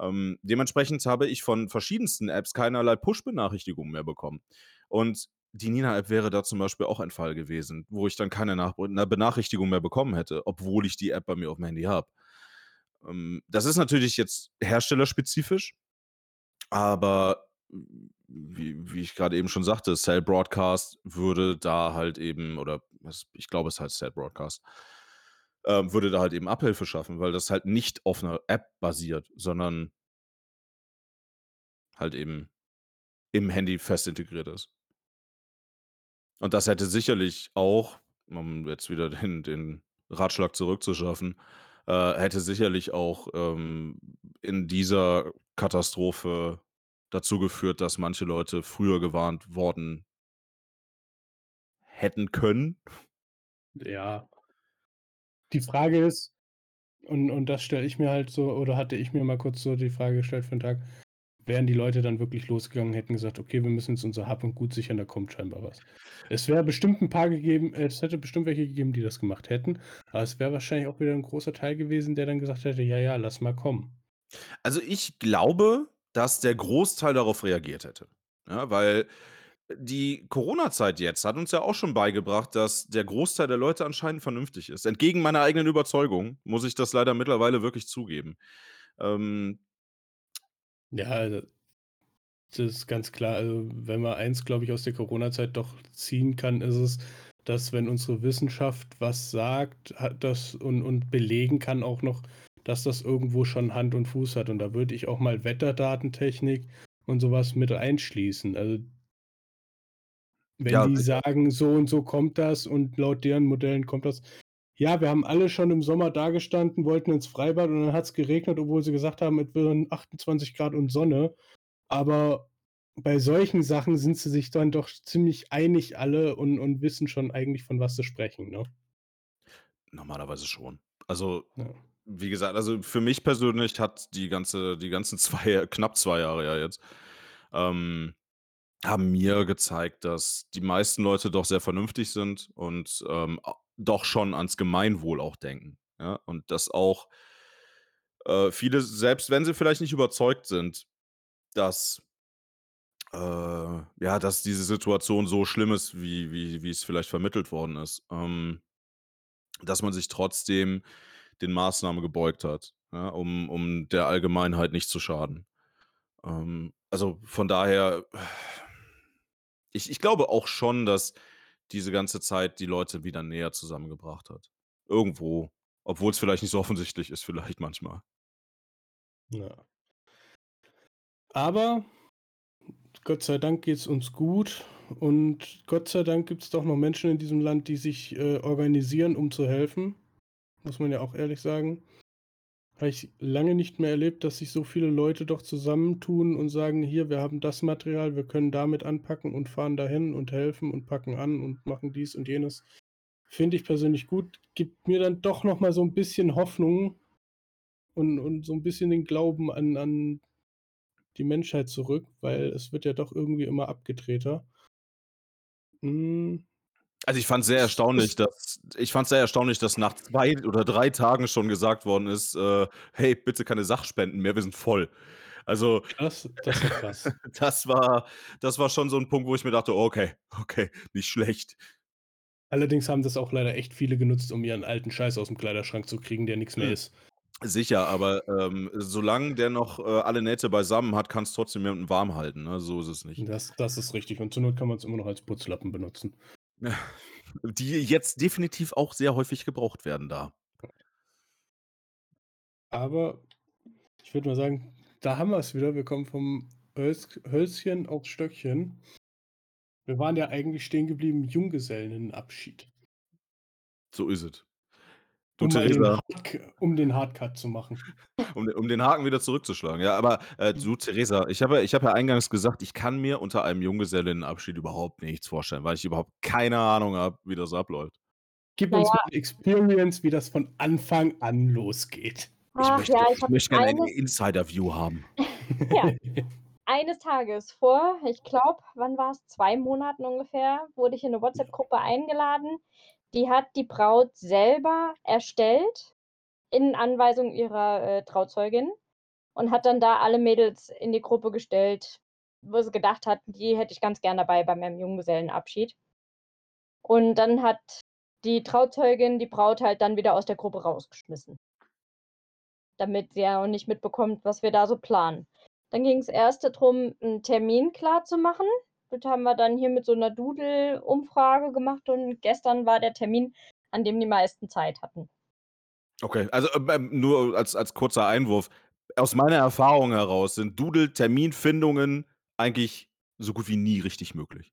Ähm, dementsprechend habe ich von verschiedensten Apps keinerlei Push-Benachrichtigungen mehr bekommen. Und die Nina-App wäre da zum Beispiel auch ein Fall gewesen, wo ich dann keine Nach Benachrichtigung mehr bekommen hätte, obwohl ich die App bei mir aufm Handy habe. Ähm, das ist natürlich jetzt herstellerspezifisch, aber wie wie ich grade eben schon sagte, Cell Broadcast würde da halt eben oder ich glaube, es heißt Cell Broadcast ähm, würde da halt eben Abhilfe schaffen, weil das halt nicht auf 'ner App basiert, sondern halt eben im Handy fest integriert ist. Und das hätte sicherlich auch, um jetzt wieder den den Ratschlag zurückzuschaffen äh, hätte sicherlich auch, ähm, in dieser Katastrophe dazu geführt, dass manche Leute früher gewarnt worden hätten können. Ja. Die Frage ist und und das stelle ich mir halt so oder hatte ich mir mal kurz so die Frage gestellt für 'n Tag: Wären die Leute dann wirklich losgegangen, hätten gesagt: „Okay, wir müssen jetzt unser Hab und Gut sichern, da kommt scheinbar was.“ Es wäre bestimmt 'n paar gegeben es hätte bestimmt welche gegeben, die das gemacht hätten, aber es wäre wahrscheinlich auch wieder 'n großer Teil gewesen, der dann gesagt hätte: „Ja, ja, lass mal kommen.“ Also, ich glaube, dass der Großteil darauf reagiert hätte, ja, weil die Corona-Zeit jetzt hat uns ja auch schon beigebracht, dass der Großteil der Leute anscheinend vernünftig ist. Entgegen meiner eigenen Überzeugung muss ich das leider mittlerweile wirklich zugeben. Ähm Ja, also das ist ganz klar. Also, wenn man eins, glaube ich, aus der Corona-Zeit doch ziehen kann, ist es, dass wenn unsere Wissenschaft was sagt, hat das und und belegen kann auch noch, dass das irgendwo schon Hand und Fuß hat. Und da würde ich auch mal Wetterdatentechnik und so was mit einschließen. Also wenn Ja, die sicher. sagen, so und so kommt das und laut deren Modellen kommt das ja, wir haben alle schon im Sommer dagestanden, wollten ins Freibad und dann hat's geregnet, obwohl sie gesagt haben, es wären 28 C und Sonne. Aber bei solchen Sachen sind sie sich dann doch ziemlich einig alle und und wissen schon eigentlich, von was sie sprechen, ne? Normalerweise schon. Also, Ja. wie gesagt also, für mich persönlich hat die ganze die ganzen [laughs] 2 knapp 2 Jahre ja jetzt, ähm, haben mir gezeigt, dass die meisten Leute doch sehr vernünftig sind und, ähm, doch schon ans Gemeinwohl auch denken, ja? Und dass auch äh, viele, selbst wenn sie vielleicht nicht überzeugt sind, dass äh, ja, dass diese Situation so schlimm ist, wie wie wie es vielleicht vermittelt worden ist, ähm, dass man sich trotzdem den Maßnahmen gebeugt hat, ja, um um der Allgemeinheit nicht zu schaden. Ähm, also, von daher ich ich glaube auch schon, dass diese ganze Zeit die Leute wieder näher zusammengebracht hat. Irgendwo, obwohl's vielleicht nicht so offensichtlich ist vielleicht manchmal. Ja. Aber Gott sei Dank geht's uns gut und Gott sei Dank gibt's doch noch Menschen in diesem Land, die sich, äh, organisieren, um zu helfen. Muss man ja auch ehrlich sagen. Habe ich lange nicht mehr erlebt, dass sich so viele Leute doch zusammentun und sagen: „Hier, wir haben das Material, wir können damit anpacken und fahren dahin und helfen und packen an und machen dies und jenes.“ Finde ich persönlich gut, gibt mir dann doch noch mal so 'n bisschen Hoffnung und und so 'n bisschen den Glauben an an die Menschheit zurück, weil es wird ja doch irgendwie immer abgedrehter. Hm. Also, ich fand's sehr Es erstaunlich, dass ich fand's sehr erstaunlich, dass nach 2 oder 3 Tagen schon gesagt worden ist, äh: „Hey, bitte keine Sachspenden mehr, wir sind voll.“ Also, Krass, das ja krass. [laughs] das war das war schon so 'n Punkt, wo ich mir dachte: „Okay, okay, nicht schlecht.“ Allerdings haben das auch leider echt viele genutzt, um ihren alten Scheiß aus'm Kleiderschrank zu kriegen, der nix mehr ist. Sicher, aber, ähm, solange der noch, äh, alle Nähte beisammen hat, kann's trotzdem jemanden warm halten, ne? So ist es nicht. Das das ist richtig und zur Not kann man's immer noch als Putzlappen benutzen. Die jetzt definitiv auch sehr häufig gebraucht werden da. Aber ich würde mal sagen, da haben wir's wieder. Wir kommen vom Hölz Hölzchen aufs Stöckchen. Wir waren ja eigentlich stehen geblieben, Junggesellenabschied. So is it. Du Um den Theresa Hardc um den Hardcut zu machen. [laughs] Um um den Haken wieder zurückzuschlagen. Ja, aber, äh, du Theresa, ich habe ja ich habe ja eingangs gesagt, ich kann mir unter einem Junggesellinnenabschied überhaupt nichts vorstellen, weil ich überhaupt keine Ahnung habe, wie das abläuft. Gib uns mal ja 'ne Experience, wie das von Anfang an losgeht. Ich Ach möchte, ja, ich möchte gerne eine Insider-View haben. [laughs] ja, eines Tages vor, ich glaube, wann war es? Zwei Monaten ungefähr, wurde ich in eine WhatsApp-Gruppe eingeladen. Die hat die Braut selber erstellt in Anweisung ihrer äh, Trauzeugin und hat dann da alle Mädels in die Gruppe gestellt, wo sie gedacht hat, die hätte ich ganz gern dabei bei meinem Junggesellenabschied. Und dann hat die Trauzeugin die Braut halt dann wieder aus der Gruppe rausgeschmissen. Damit sie ja auch nicht mitbekommt, was wir da so planen. Dann ging es erst darum, einen Termin klar zu machen. Das haben wir dann hier mit so einer Doodle-Umfrage gemacht und gestern war der Termin, an dem die meisten Zeit hatten. Okay, also ähm, nur als, als kurzer Einwurf. Aus meiner Erfahrung heraus sind Doodle-Terminfindungen eigentlich so gut wie nie richtig möglich.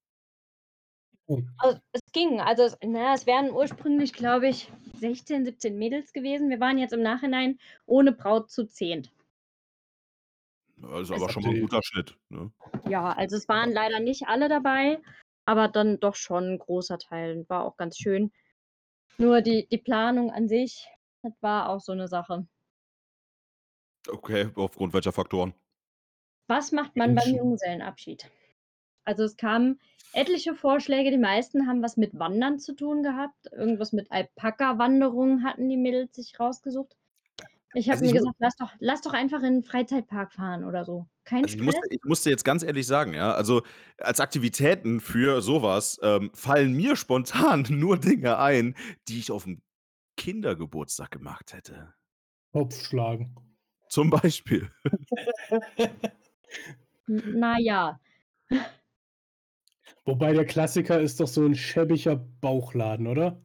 Also, es ging. Also, es, na, es wären ursprünglich, glaube ich, 16, 17 Mädels gewesen. Wir waren jetzt im Nachhinein ohne Braut zu zehnt. Das ist Also, aber schon mal ein guter Schnitt. Ne? ja, also es waren leider nicht alle dabei, aber dann doch schon ein großer Teil. War auch ganz schön. Nur die, die Planung an sich, das war auch so eine Sache. Okay, aufgrund welcher Faktoren? Was macht man beim. Junggesellenabschied? Also es kamen etliche Vorschläge, die meisten haben was mit Wandern zu tun gehabt. Irgendwas mit Alpaka-Wanderungen hatten die Mädels sich rausgesucht. Ich habe Also mir ich mu gesagt, lass doch, lass doch einfach in 'n Freizeitpark fahren oder so. Kein Also ich musste, Stress. ich musste jetzt ganz ehrlich sagen, ja, also als Aktivitäten für sowas ähm, fallen mir spontan [laughs] nur Dinge ein, die ich auf dem Kindergeburtstag gemacht hätte. Kopf schlagen. Zum Beispiel. N na ja. Wobei der Klassiker ist doch so ein schäbiger Bauchladen, oder?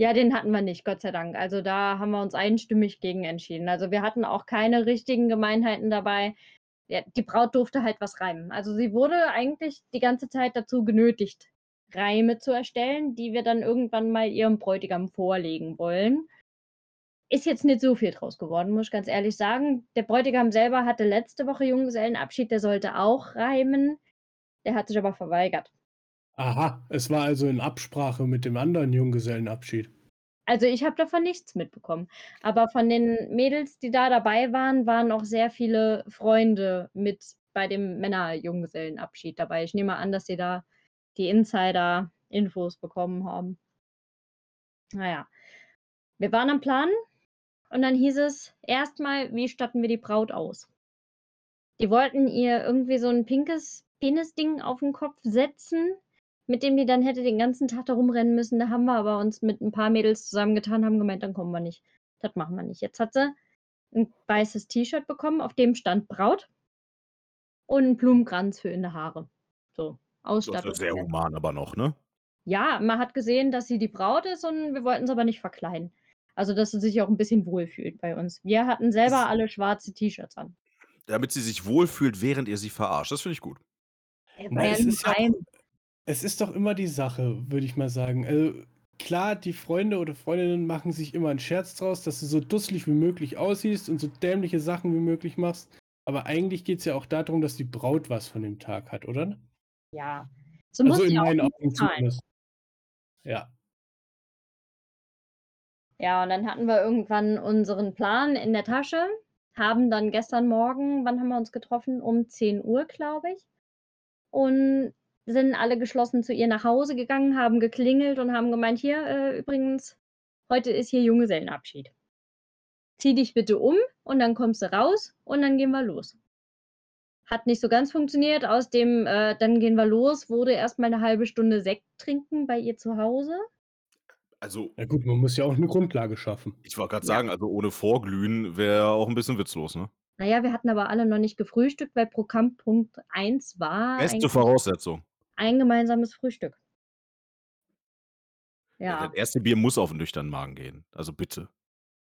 Ja, den hatten wir nicht, Gott sei Dank. Also, da haben wir uns einstimmig gegen entschieden. Also, wir hatten auch keine richtigen Gemeinheiten dabei. Ja, die Braut durfte halt was reimen. Also, sie wurde eigentlich die ganze Zeit dazu genötigt, Reime zu erstellen, die wir dann irgendwann mal ihrem Bräutigam vorlegen wollen. Ist jetzt nicht so viel draus geworden, muss ich ganz ehrlich sagen. Der Bräutigam selber hatte letzte Woche Junggesellenabschied, der sollte auch reimen. Der hat sich aber verweigert. Aha, es war also in Absprache mit dem anderen Junggesellenabschied. Also, ich habe davon nichts mitbekommen. Aber von den Mädels, die da dabei waren, waren auch sehr viele Freunde mit bei dem Männer-Junggesellenabschied dabei. Ich nehme an, dass sie da die Insider-Infos bekommen haben. Na ja. Wir waren am Planen und dann hieß es erstmal, wie statten wir die Braut aus? Die wollten ihr irgendwie so 'n pinkes Penisding auf 'n Kopf setzen, mit dem die dann hätte den ganzen Tag da rumrennen müssen. Da haben wir aber uns mit 'n paar Mädels zusammengetan, haben gemeint: „Dann kommen wir nicht. Das machen wir nicht.“ Jetzt hat sie 'n weißes T-Shirt bekommen, auf dem stand Braut und 'n Blumenkranz für in de Haare. So, Das ist ja Ausstattung sehr human aber noch, ne? Ja, man hat gesehen, dass sie die Braut ist und wir wollten sie aber nicht verkleiden. Also, dass sie sich auch 'n bisschen wohlfühlt bei uns. Wir hatten selber Das alle schwarze T-Shirts an. Damit sie sich wohlfühlt, während ihr sie verarscht. Das finde ich gut. Ey, ja es ist ja. Es ist doch immer die Sache, würde ich mal sagen. Also, klar, die Freunde oder Freundinnen machen sich immer 'n Scherz draus, dass du so dusselig wie möglich aussiehst und so dämliche Sachen wie möglich machst. Aber eigentlich geht's ja auch da drum, dass die Braut was von dem Tag hat, oder? Ja. Sie muss Also, in ja auch meinen Augen zumindest. Ja. Ja, und dann hatten wir irgendwann unseren Plan in der Tasche, haben dann gestern Morgen wann haben wir uns getroffen? Um 10:00, glaube ich. Und sind alle geschlossen zu ihr nach Hause gegangen, haben geklingelt und haben gemeint: „Hier, äh, übrigens, heute ist hier Junggesellenabschied. Zieh dich bitte um und dann kommst du raus und dann gehen wir los.“ Hat nicht so ganz funktioniert. Aus dem, äh, „Dann gehen wir los“ wurde erst mal 'ne halbe Stunde Sekt trinken bei ihr zu Hause. Also Ja gut, man muss ja auch 'ne Grundlage schaffen. Ich wollte grad Ja. sagen, also ohne Vorglühen wäre auch 'n bisschen witzlos, ne? Na ja, wir hatten aber alle noch nicht gefrühstückt, weil Programmpunkt 1 war Beste Voraussetzung. Ein gemeinsames Frühstück. Ja, Ja. das erste Bier muss auf 'n nüchternen Magen gehen. Also bitte.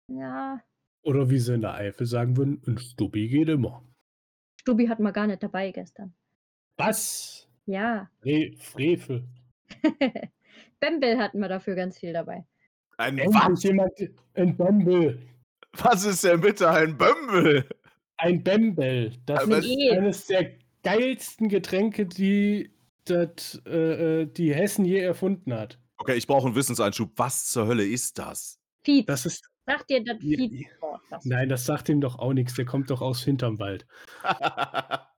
Ja. Oder wie sie in der Eifel sagen würden: „'N Stubbi geht immer.“ Stubbi hatten wir gar nicht dabei gestern. Was? Ja. Fre Frevel. [laughs] Bembel hatten wir dafür ganz viel dabei. Ein was? jemand 'n Bembel. Was ist denn bitte ein Bömbel? Ein Bembel. Das Aber ist Ne. eines der geilsten Getränke, die das äh, äh, die Hessen je erfunden hat. Okay, ich brauche 'n Wissenseinschub. Was zur Hölle ist das? Fietz. Das ist Sagt dir das was? Nein, das sagt ihm doch auch nichts. Der kommt doch aus hinterm Wald. [laughs]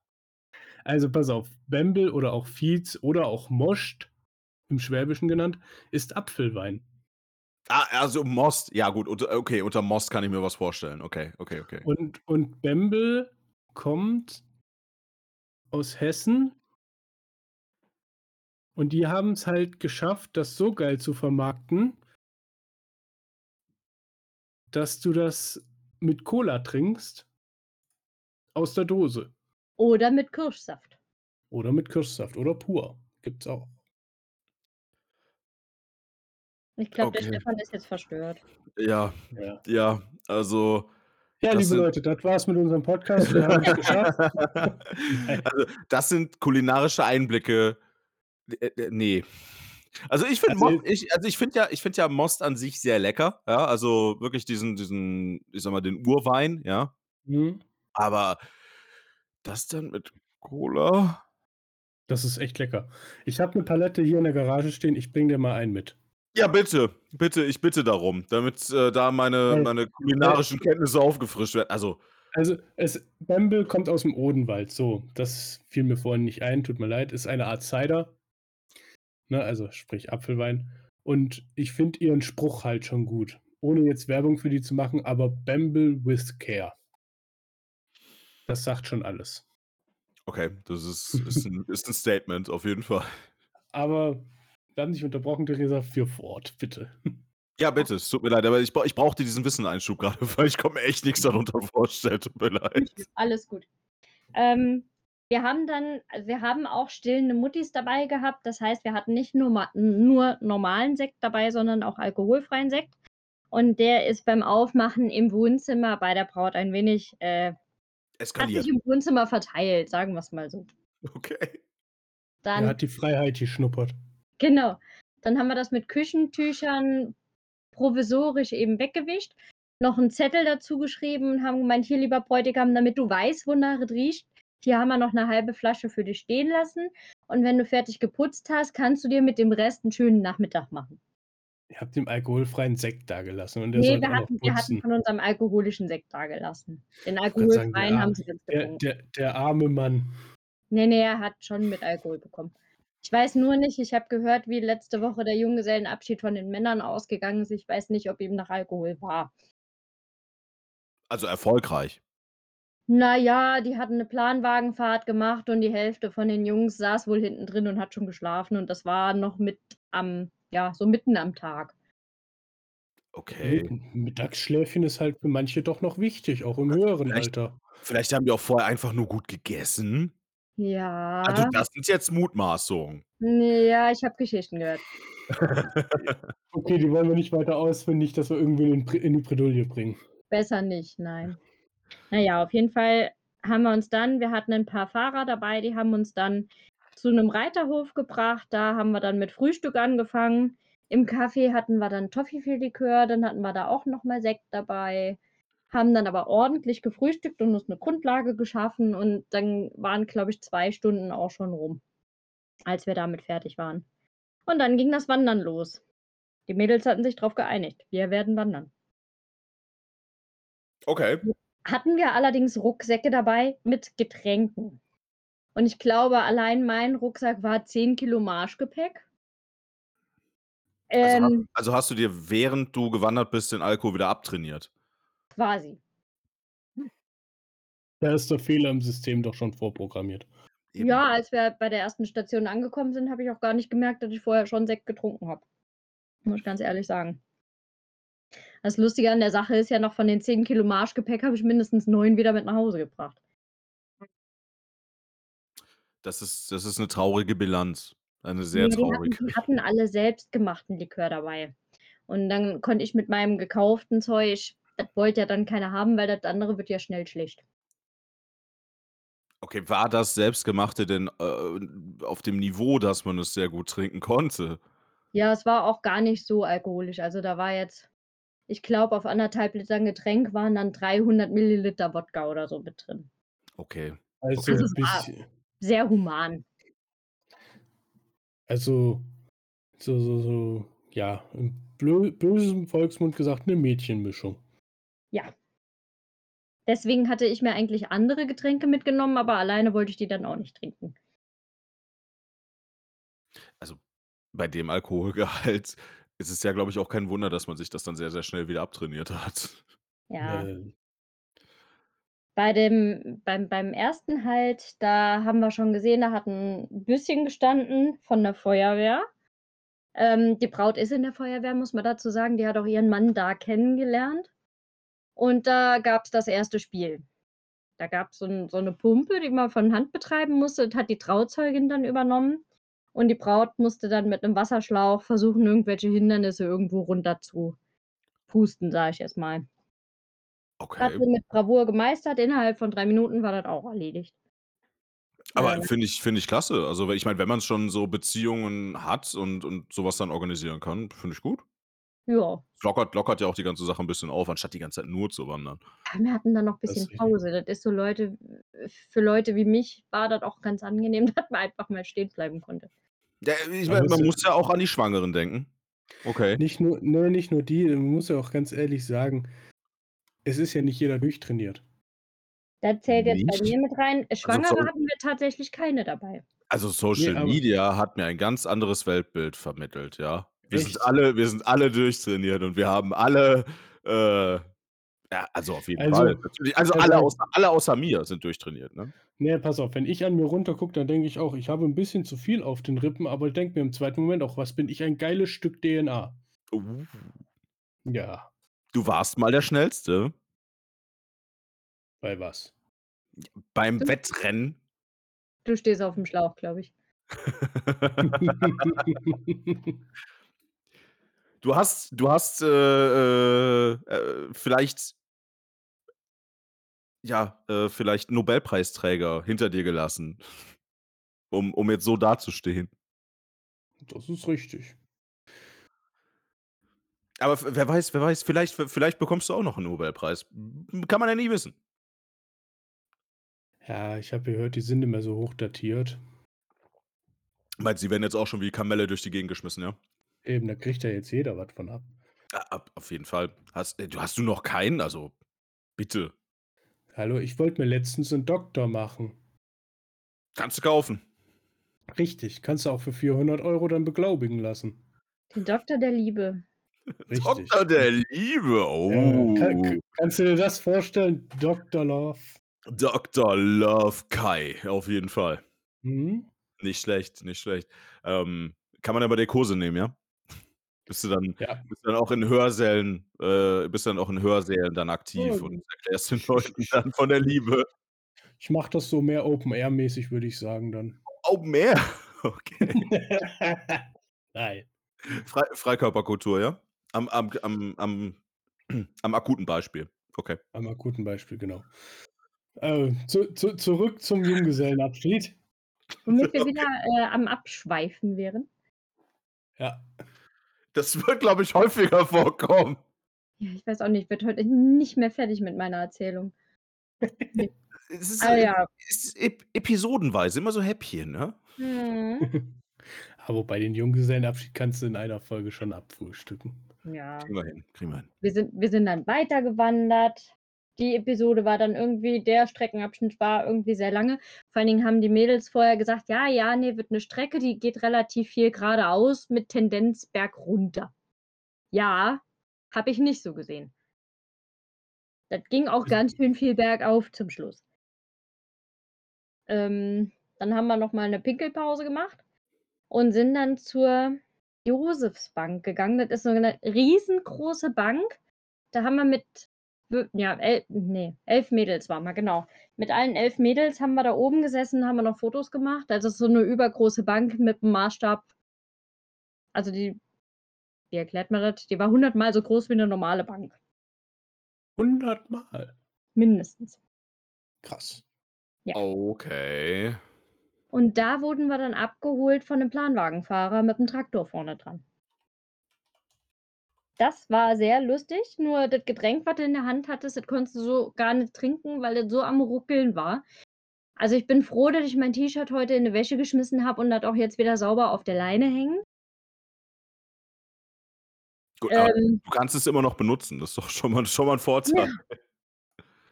Also pass auf, Bembel oder auch Fietz oder auch Moscht, im Schwäbischen genannt, ist Apfelwein. ah, also Most. Ja, gut. Unter, okay, unter Most kann ich mir was vorstellen. Okay, okay, okay. Und, und Bembel kommt aus Hessen. Und die haben es halt geschafft, das so geil zu vermarkten, dass du das mit Cola trinkst. Aus der Dose. Oder mit Kirschsaft. Oder mit Kirschsaft. Oder pur. Gibt's auch. Ich glaube, der Okay. Stefan ist jetzt verstört. Ja, Ja, ja, also. ja liebe sind- Leute, das war's mit unserem Podcast. Wir haben es [laughs] geschafft. also, das sind kulinarische Einblicke. Äh, äh, nee. Also ich finde Also- ich, also ich finde ja, ich finde ja Most an sich sehr lecker, ja, also wirklich diesen, diesen, ich sag mal, den Urwein, ja. Hm, Aber das dann mit Cola? Das ist echt lecker. Ich habe eine Palette hier in der Garage stehen. Ich bring dir mal einen mit. Ja, bitte, bitte, ich bitte darum, damit äh, da meine, Äh, meine kulinarischen Kenntnisse aufgefrischt werden. Also, Also, es, Bembel kommt aus dem Odenwald. So, das fiel mir vorhin nicht ein. Tut mir leid. Ist eine Art Cider. Ne, also, sprich Apfelwein. Und ich finde ihren Spruch halt schon gut. Ohne jetzt Werbung für die zu machen, aber Bembel with Care. Das sagt schon alles. okay, das ist, [laughs] ist, ein, ist ein Statement, auf jeden Fall. Aber wir haben dich unterbrochen, Theresa, für fort, bitte. Ja, bitte, es tut mir leid, aber ich, ich brauchte diesen Wisseneinschub gerade, [laughs] weil ich komme mir echt nichts darunter vorstellen, tut mir leid. Alles gut. Ähm, wir haben dann, wir haben auch stillende Muttis dabei gehabt. Das heißt, wir hatten nicht nur, nur normalen Sekt dabei, sondern auch alkoholfreien Sekt. Und der ist beim Aufmachen im Wohnzimmer bei der Braut ein wenig, äh, hat Eskaliert. sich im Wohnzimmer verteilt, sagen wir es mal so. Okay. Dann Er hat die Freiheit geschnuppert. Genau. Dann haben wir das mit Küchentüchern provisorisch eben weggewischt. Noch einen Zettel dazu geschrieben und haben gemeint, hier lieber Bräutigam, damit du weißt, wonach es riecht, hier haben wir noch eine halbe Flasche für dich stehen lassen. Und wenn du fertig geputzt hast, kannst du dir mit dem Rest einen schönen Nachmittag machen. Ihr habt dem alkoholfreien Sekt dagelassen und der nee, soll wir hatten, wir hatten von unserem alkoholischen Sekt dagelassen. Den sagen, alkoholfreien der haben Arme- sie jetzt Der, getrunken. der, der arme Mann. Nee, nee, er hat schon mit Alkohol bekommen. Ich weiß nur nicht, ich habe gehört, wie letzte Woche der Junggesellenabschied von den Männern ausgegangen ist. Ich weiß nicht, ob ihm nach Alkohol war. Also erfolgreich. Naja, die hatten eine Planwagenfahrt gemacht und die Hälfte von den Jungs saß wohl hinten drin und hat schon geschlafen. Und das war noch mit am, ja, so mitten am Tag. Okay. Gut, Mittagsschläfchen ist halt für manche doch noch wichtig, auch im höheren Vielleicht- Alter. Vielleicht haben die auch vorher einfach nur gut gegessen. Ja. Also das sind jetzt Mutmaßungen. Nee, ja, ich habe Geschichten gehört. [laughs] Okay, die wollen wir nicht weiter ausführen, nicht, dass wir irgendwie in, in die Bredouille bringen. Besser nicht, nein. Naja, auf jeden Fall haben wir uns dann, wir hatten ein paar Fahrer dabei, die haben uns dann zu einem Reiterhof gebracht. Da haben wir dann mit Frühstück angefangen. Im Café hatten wir dann Toffifee-Likör, dann hatten wir da auch nochmal Sekt dabei. Haben dann aber ordentlich gefrühstückt und uns eine Grundlage geschaffen. Und dann waren, glaube ich, zwei Stunden auch schon rum, als wir damit fertig waren. Und dann ging das Wandern los. Die Mädels hatten sich darauf geeinigt. Wir werden wandern. Okay. Hatten wir allerdings Rucksäcke dabei mit Getränken. Und ich glaube, allein mein Rucksack war 10 Kilo Marschgepäck. Also, Ähm, hast, also hast du dir, während du gewandert bist, den Alkohol wieder abtrainiert? quasi. Da ist der Fehler im System doch schon vorprogrammiert. Eben. Ja, als wir bei der ersten Station angekommen sind, habe ich auch gar nicht gemerkt, dass ich vorher schon Sekt getrunken habe. Muss ich ganz ehrlich sagen. Das Lustige an der Sache ist ja noch, von den 10 Kilo Marschgepäck habe ich mindestens 9 wieder mit nach Hause gebracht. Das ist, das ist eine traurige Bilanz. Eine sehr Ja, die, hatten, traurige. die hatten alle selbstgemachten Likör dabei. Und dann konnte ich mit meinem gekauften Zeug, das wollte ja dann keiner haben, weil das andere wird ja schnell schlecht. Okay, war das Selbstgemachte denn äh, auf dem Niveau, dass man es sehr gut trinken konnte? Ja, es war auch gar nicht so alkoholisch. Also da war jetzt, ich glaube, auf anderthalb Litern Getränk waren dann 300 Milliliter Wodka oder so mit drin. Okay. Also, Also Sehr human. also so, so, so, ja, im blö bösen Volksmund gesagt, eine Mädchenmischung. Ja. Deswegen hatte ich mir eigentlich andere Getränke mitgenommen, aber alleine wollte ich die dann auch nicht trinken. Also, bei dem Alkoholgehalt ist es ja, glaube ich, auch kein Wunder, dass man sich das dann sehr, sehr schnell wieder abtrainiert hat. Ja. Äh, Bei dem beim beim ersten halt, da haben wir schon gesehen, da hat 'n Büsschen gestanden von der Feuerwehr. Ähm, die Braut ist in der Feuerwehr, muss man dazu sagen. Die hat auch ihren Mann da kennengelernt. Und da gab's das erste Spiel. Da gab's so 'n so 'ne Pumpe, die man von Hand betreiben musste. Das hat die Trauzeugin dann übernommen. Und die Braut musste dann mit 'nem Wasserschlauch versuchen, irgendwelche Hindernisse irgendwo runter zu pusten, sage ich jetzt mal. Hat Okay. sie mit Bravour gemeistert. Innerhalb von 3 Minuten war das auch erledigt. Aber Äh finde ich finde ich klasse. Also, ich meine, wenn man schon so Beziehungen hat und und so was dann organisieren kann, finde ich gut. Ja. Es lockert lockert ja auch die ganze Sache 'n bisschen auf, anstatt die ganze Zeit nur zu wandern. Ja, wir hatten dann noch Das bisschen richtig. Pause. Das ist so Leute für Leute wie mich war das auch ganz angenehm, [laughs] dass man einfach mal stehen bleiben konnte. Ja, ich muss man ja muss ja auch an die Schwangeren denken. Okay. Nicht nur ne, nicht nur die, man muss ja auch ganz ehrlich sagen, es ist ja nicht jeder durchtrainiert. Das zählt jetzt bei Nicht? mir mit rein. Also, Schwangere sorry. hatten wir tatsächlich keine dabei. Also, Social aber Media hat mir ein ganz anderes Weltbild vermittelt, ja. Wir sind Echt? alle wir sind alle durchtrainiert und wir haben alle, äh ja, also, auf jeden Also, Fall. Natürlich also, alle außer alle außer mir sind durchtrainiert, ne? Ne, pass auf, wenn ich an mir runtergucke, dann denke ich auch, ich habe 'n bisschen zu viel auf den Rippen, aber denke mir im zweiten Moment auch: „Was bin ich ein geiles Stück DNA.“ Uh. Ja. Du warst mal der Schnellste. Bei was? Beim Du Wettrennen. Du stehst auf'm Schlauch, glaube ich. [laughs] Du hast du hast, äh, äh, äh, vielleicht ja, äh, vielleicht Nobelpreisträger hinter dir gelassen, um um jetzt so dazustehen. Das ist richtig. Aber wer weiß wer weiß, vielleicht vielleicht bekommst du auch noch 'n Nobelpreis. Kann man ja nie wissen. Ja, ich habe gehört, die sind mehr so hoch datiert. Meinst du, die werden jetzt auch schon wie Kamelle durch die Gegend geschmissen, ja? Eben, da kriegt ja jetzt jeder was von ab. Ja, ab auf jeden Fall. Hast äh, hast du noch keinen? Also, bitte. Hallo, ich wollte mir letztens 'n Doktor machen. Kannst du kaufen. Richtig, kannst du auch für 400 € dann beglaubigen lassen. Den Doktor der Liebe. Richtig. Doktor der Liebe, Ja, kann k oh. kannst du dir das vorstellen? Dr. Love. Dr. Love Kai, auf jeden Fall. Mhm. Nicht schlecht, nicht schlecht. Ähm, kann man aber dir Kurse nehmen, ja? Bist du dann Ja. bist dann auch in Hörsälen äh, bist du dann auch in Hörsälen dann aktiv Ja, und erklärst den Leuten dann von der Liebe. ich mache das so mehr Open-Air-mäßig, würde ich sagen dann. Open Air? [laughs] Okay. [laughs] Nein. Frei Freikörperkultur, ja? Am am am am [clears throat] am akuten Beispiel. Okay. Am akuten Beispiel, genau. Äh, zu zu zurück zum Junggesellenabschied. Womit wir Okay. wieder, äh, am Abschweifen wären. Ja. Das wird, glaube ich, häufiger vorkommen. Ja, ich weiß auch nicht, ich werde heute nicht mehr fertig mit meiner Erzählung. Ne. [laughs] Es ist, Ah ja. es ist ep episodenweise, immer so Häppchen, ne? Mhm. [laughs] Aber wobei den Junggesellenabschied kannst du in einer Folge schon abfrühstücken. Ja. Kriegen wir hin, kriegen wir hin. Wir sind wir sind dann weitergewandert. Die Episode war dann irgendwie der Streckenabschnitt war irgendwie sehr lange. Vor allen Dingen haben die Mädels vorher gesagt: „Ja, ja, ne, wird 'ne Strecke, die geht relativ viel geradeaus mit Tendenz bergunter.“ Ja, habe ich nicht so gesehen. Das ging auch ganz schön viel bergauf zum Schluss. Ähm, dann haben wir noch mal 'ne Pinkelpause gemacht und sind dann zur Josefsbank gegangen. Das ist so 'ne riesengroße Bank. Da haben wir mit ja, el ne, 11 Mädels waren wir, genau. Mit allen 11 Mädels haben wir da oben gesessen, haben wir noch Fotos gemacht. Also, so 'ne übergroße Bank mit 'm Maßstab also, die wie erklärt man das? Die war hundertmal so groß wie 'ne normale Bank. 100 Mal? Mindestens. Krass. Ja. Okay. Und da wurden wir dann abgeholt von 'nem Planwagenfahrer mit 'm Traktor vorne dran. Das war sehr lustig, nur das Getränk, was du in der Hand hattest, das konntest du so gar nicht trinken, weil das so am Ruckeln war. Also, ich bin froh, dass ich mein T-Shirt heute in die Wäsche geschmissen habe und das auch jetzt wieder sauber auf der Leine hängt. Gut, Ähm, du kannst es immer noch benutzen. Das ist doch schon mal schon mal 'n ja. Vorteil.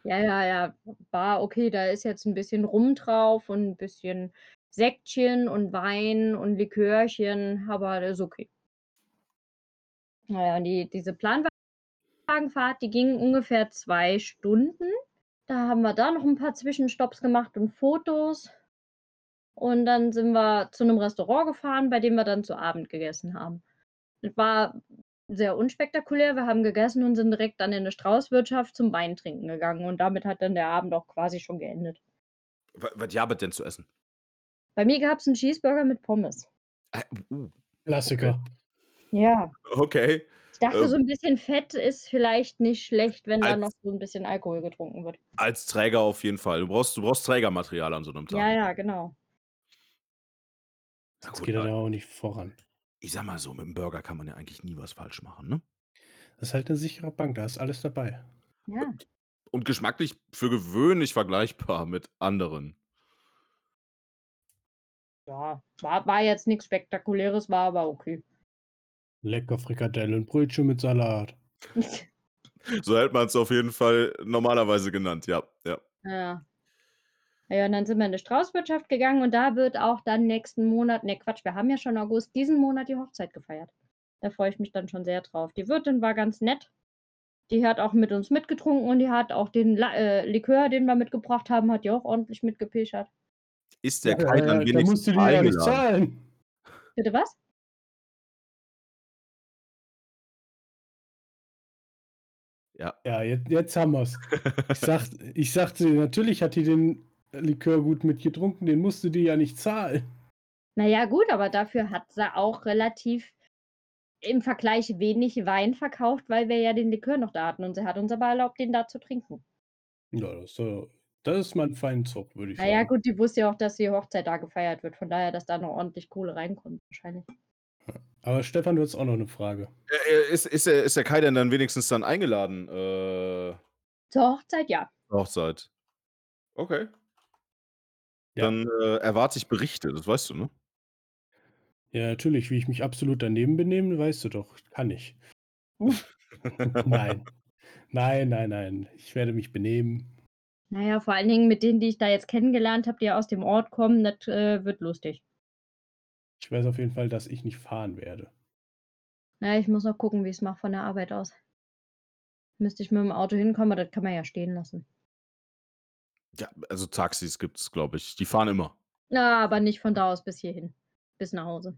Ja, ja, ja, war okay. Da ist jetzt 'n bisschen Rum drauf und 'n bisschen Sektchen und Wein und Likörchen, aber das ist okay. Na ja, und die diese Planwagenfahrt, die ging ungefähr 2 Stunden. Da haben wir da noch 'n paar Zwischenstopps gemacht und Fotos. Und dann sind wir zu 'nem Restaurant gefahren, bei dem wir dann zu Abend gegessen haben. Es war sehr unspektakulär. Wir haben gegessen und sind direkt dann in 'ne Straußwirtschaft zum Weintrinken gegangen und damit hat dann der Abend auch quasi schon geendet. Wa was gab's denn zu essen? Bei mir gab's 'n Cheeseburger mit Pommes. Äh, uh, okay. Ja. Okay. Ich dachte, Ähm so 'n bisschen Fett ist vielleicht nicht schlecht, wenn da noch Als so 'n bisschen Alkohol getrunken wird. als Träger auf jeden Fall. Du brauchst du brauchst Trägermaterial an so 'nem Ja, Tag. ja, genau. Na Sonst gut, geht das aber ja auch nicht voran. ich sage mal so, mit'm Burger kann man ja eigentlich nie was falsch machen, ne? Das ist halt 'ne sichere Bank, da ist alles dabei. Ja. Und und geschmacklich für gewöhnlich vergleichbar mit anderen. Ja, war war jetzt nix Spektakuläres, war aber okay. Lecker Frikadellen, Brötchen mit Salat. [laughs] So hätte man's auf jeden Fall normalerweise genannt, ja, ja. Ja. Ja, und dann sind wir in 'ne Straußwirtschaft gegangen und da wird auch dann nächsten Monat ne, Quatsch, wir haben ja schon August, diesen Monat die Hochzeit gefeiert. Da freue ich mich dann schon sehr drauf. Die Wirtin war ganz nett. Die hat auch mit uns mitgetrunken und die hat auch den La äh, Likör, den wir mitgebracht haben, hat die auch ordentlich mitgepischert. Ist der Ja, Kai dann äh, da wenigstens musst du die ja nicht zahlen. Bitte was? Ja. Ja, jetzt jetzt haben wir's. Ich sag ich sagte, natürlich hat die den Likör gut mitgetrunken, den musst du dir ja nicht zahlen. Na ja, gut, aber dafür hat sie auch relativ im Vergleich wenig Wein verkauft, weil wir ja den Likör noch da hatten und sie hat uns aber erlaubt, den da zu trinken. Ja, das, äh das ist mal 'n Feinzug, würde ich Na ja, sagen. gut, die wusste ja auch, dass die Hochzeit da gefeiert wird, von daher, dass da noch ordentlich Kohle reinkommt wahrscheinlich. Aber Stefan, du hattest auch noch 'ne Frage. Ist ist der ist der Kai denn dann wenigstens dann eingeladen, äh Zur Hochzeit, ja. Hochzeit? Okay. Ja. Dann, äh, erwarte ich Berichte, das weißt du, ne? Ja, natürlich, wie ich mich absolut daneben benehme, weißt du doch. Kann ich. [laughs] Nein. Nein, nein, nein. Ich werde mich benehmen. Na ja, vor allen Dingen mit denen, die ich da jetzt kennengelernt habe, die ja aus dem Ort kommen, das, äh, wird lustig. Ich weiß auf jeden Fall, dass ich nicht fahren werde. Na ich muss noch gucken, wie ich's mache von der Arbeit aus. Müsste ich mit'm Auto hinkommen, aber das kann man ja stehen lassen. Ja, also Taxis gibt's, glaube ich. Die fahren immer. Na, aber nicht von da aus bis hierhin, bis nach Hause.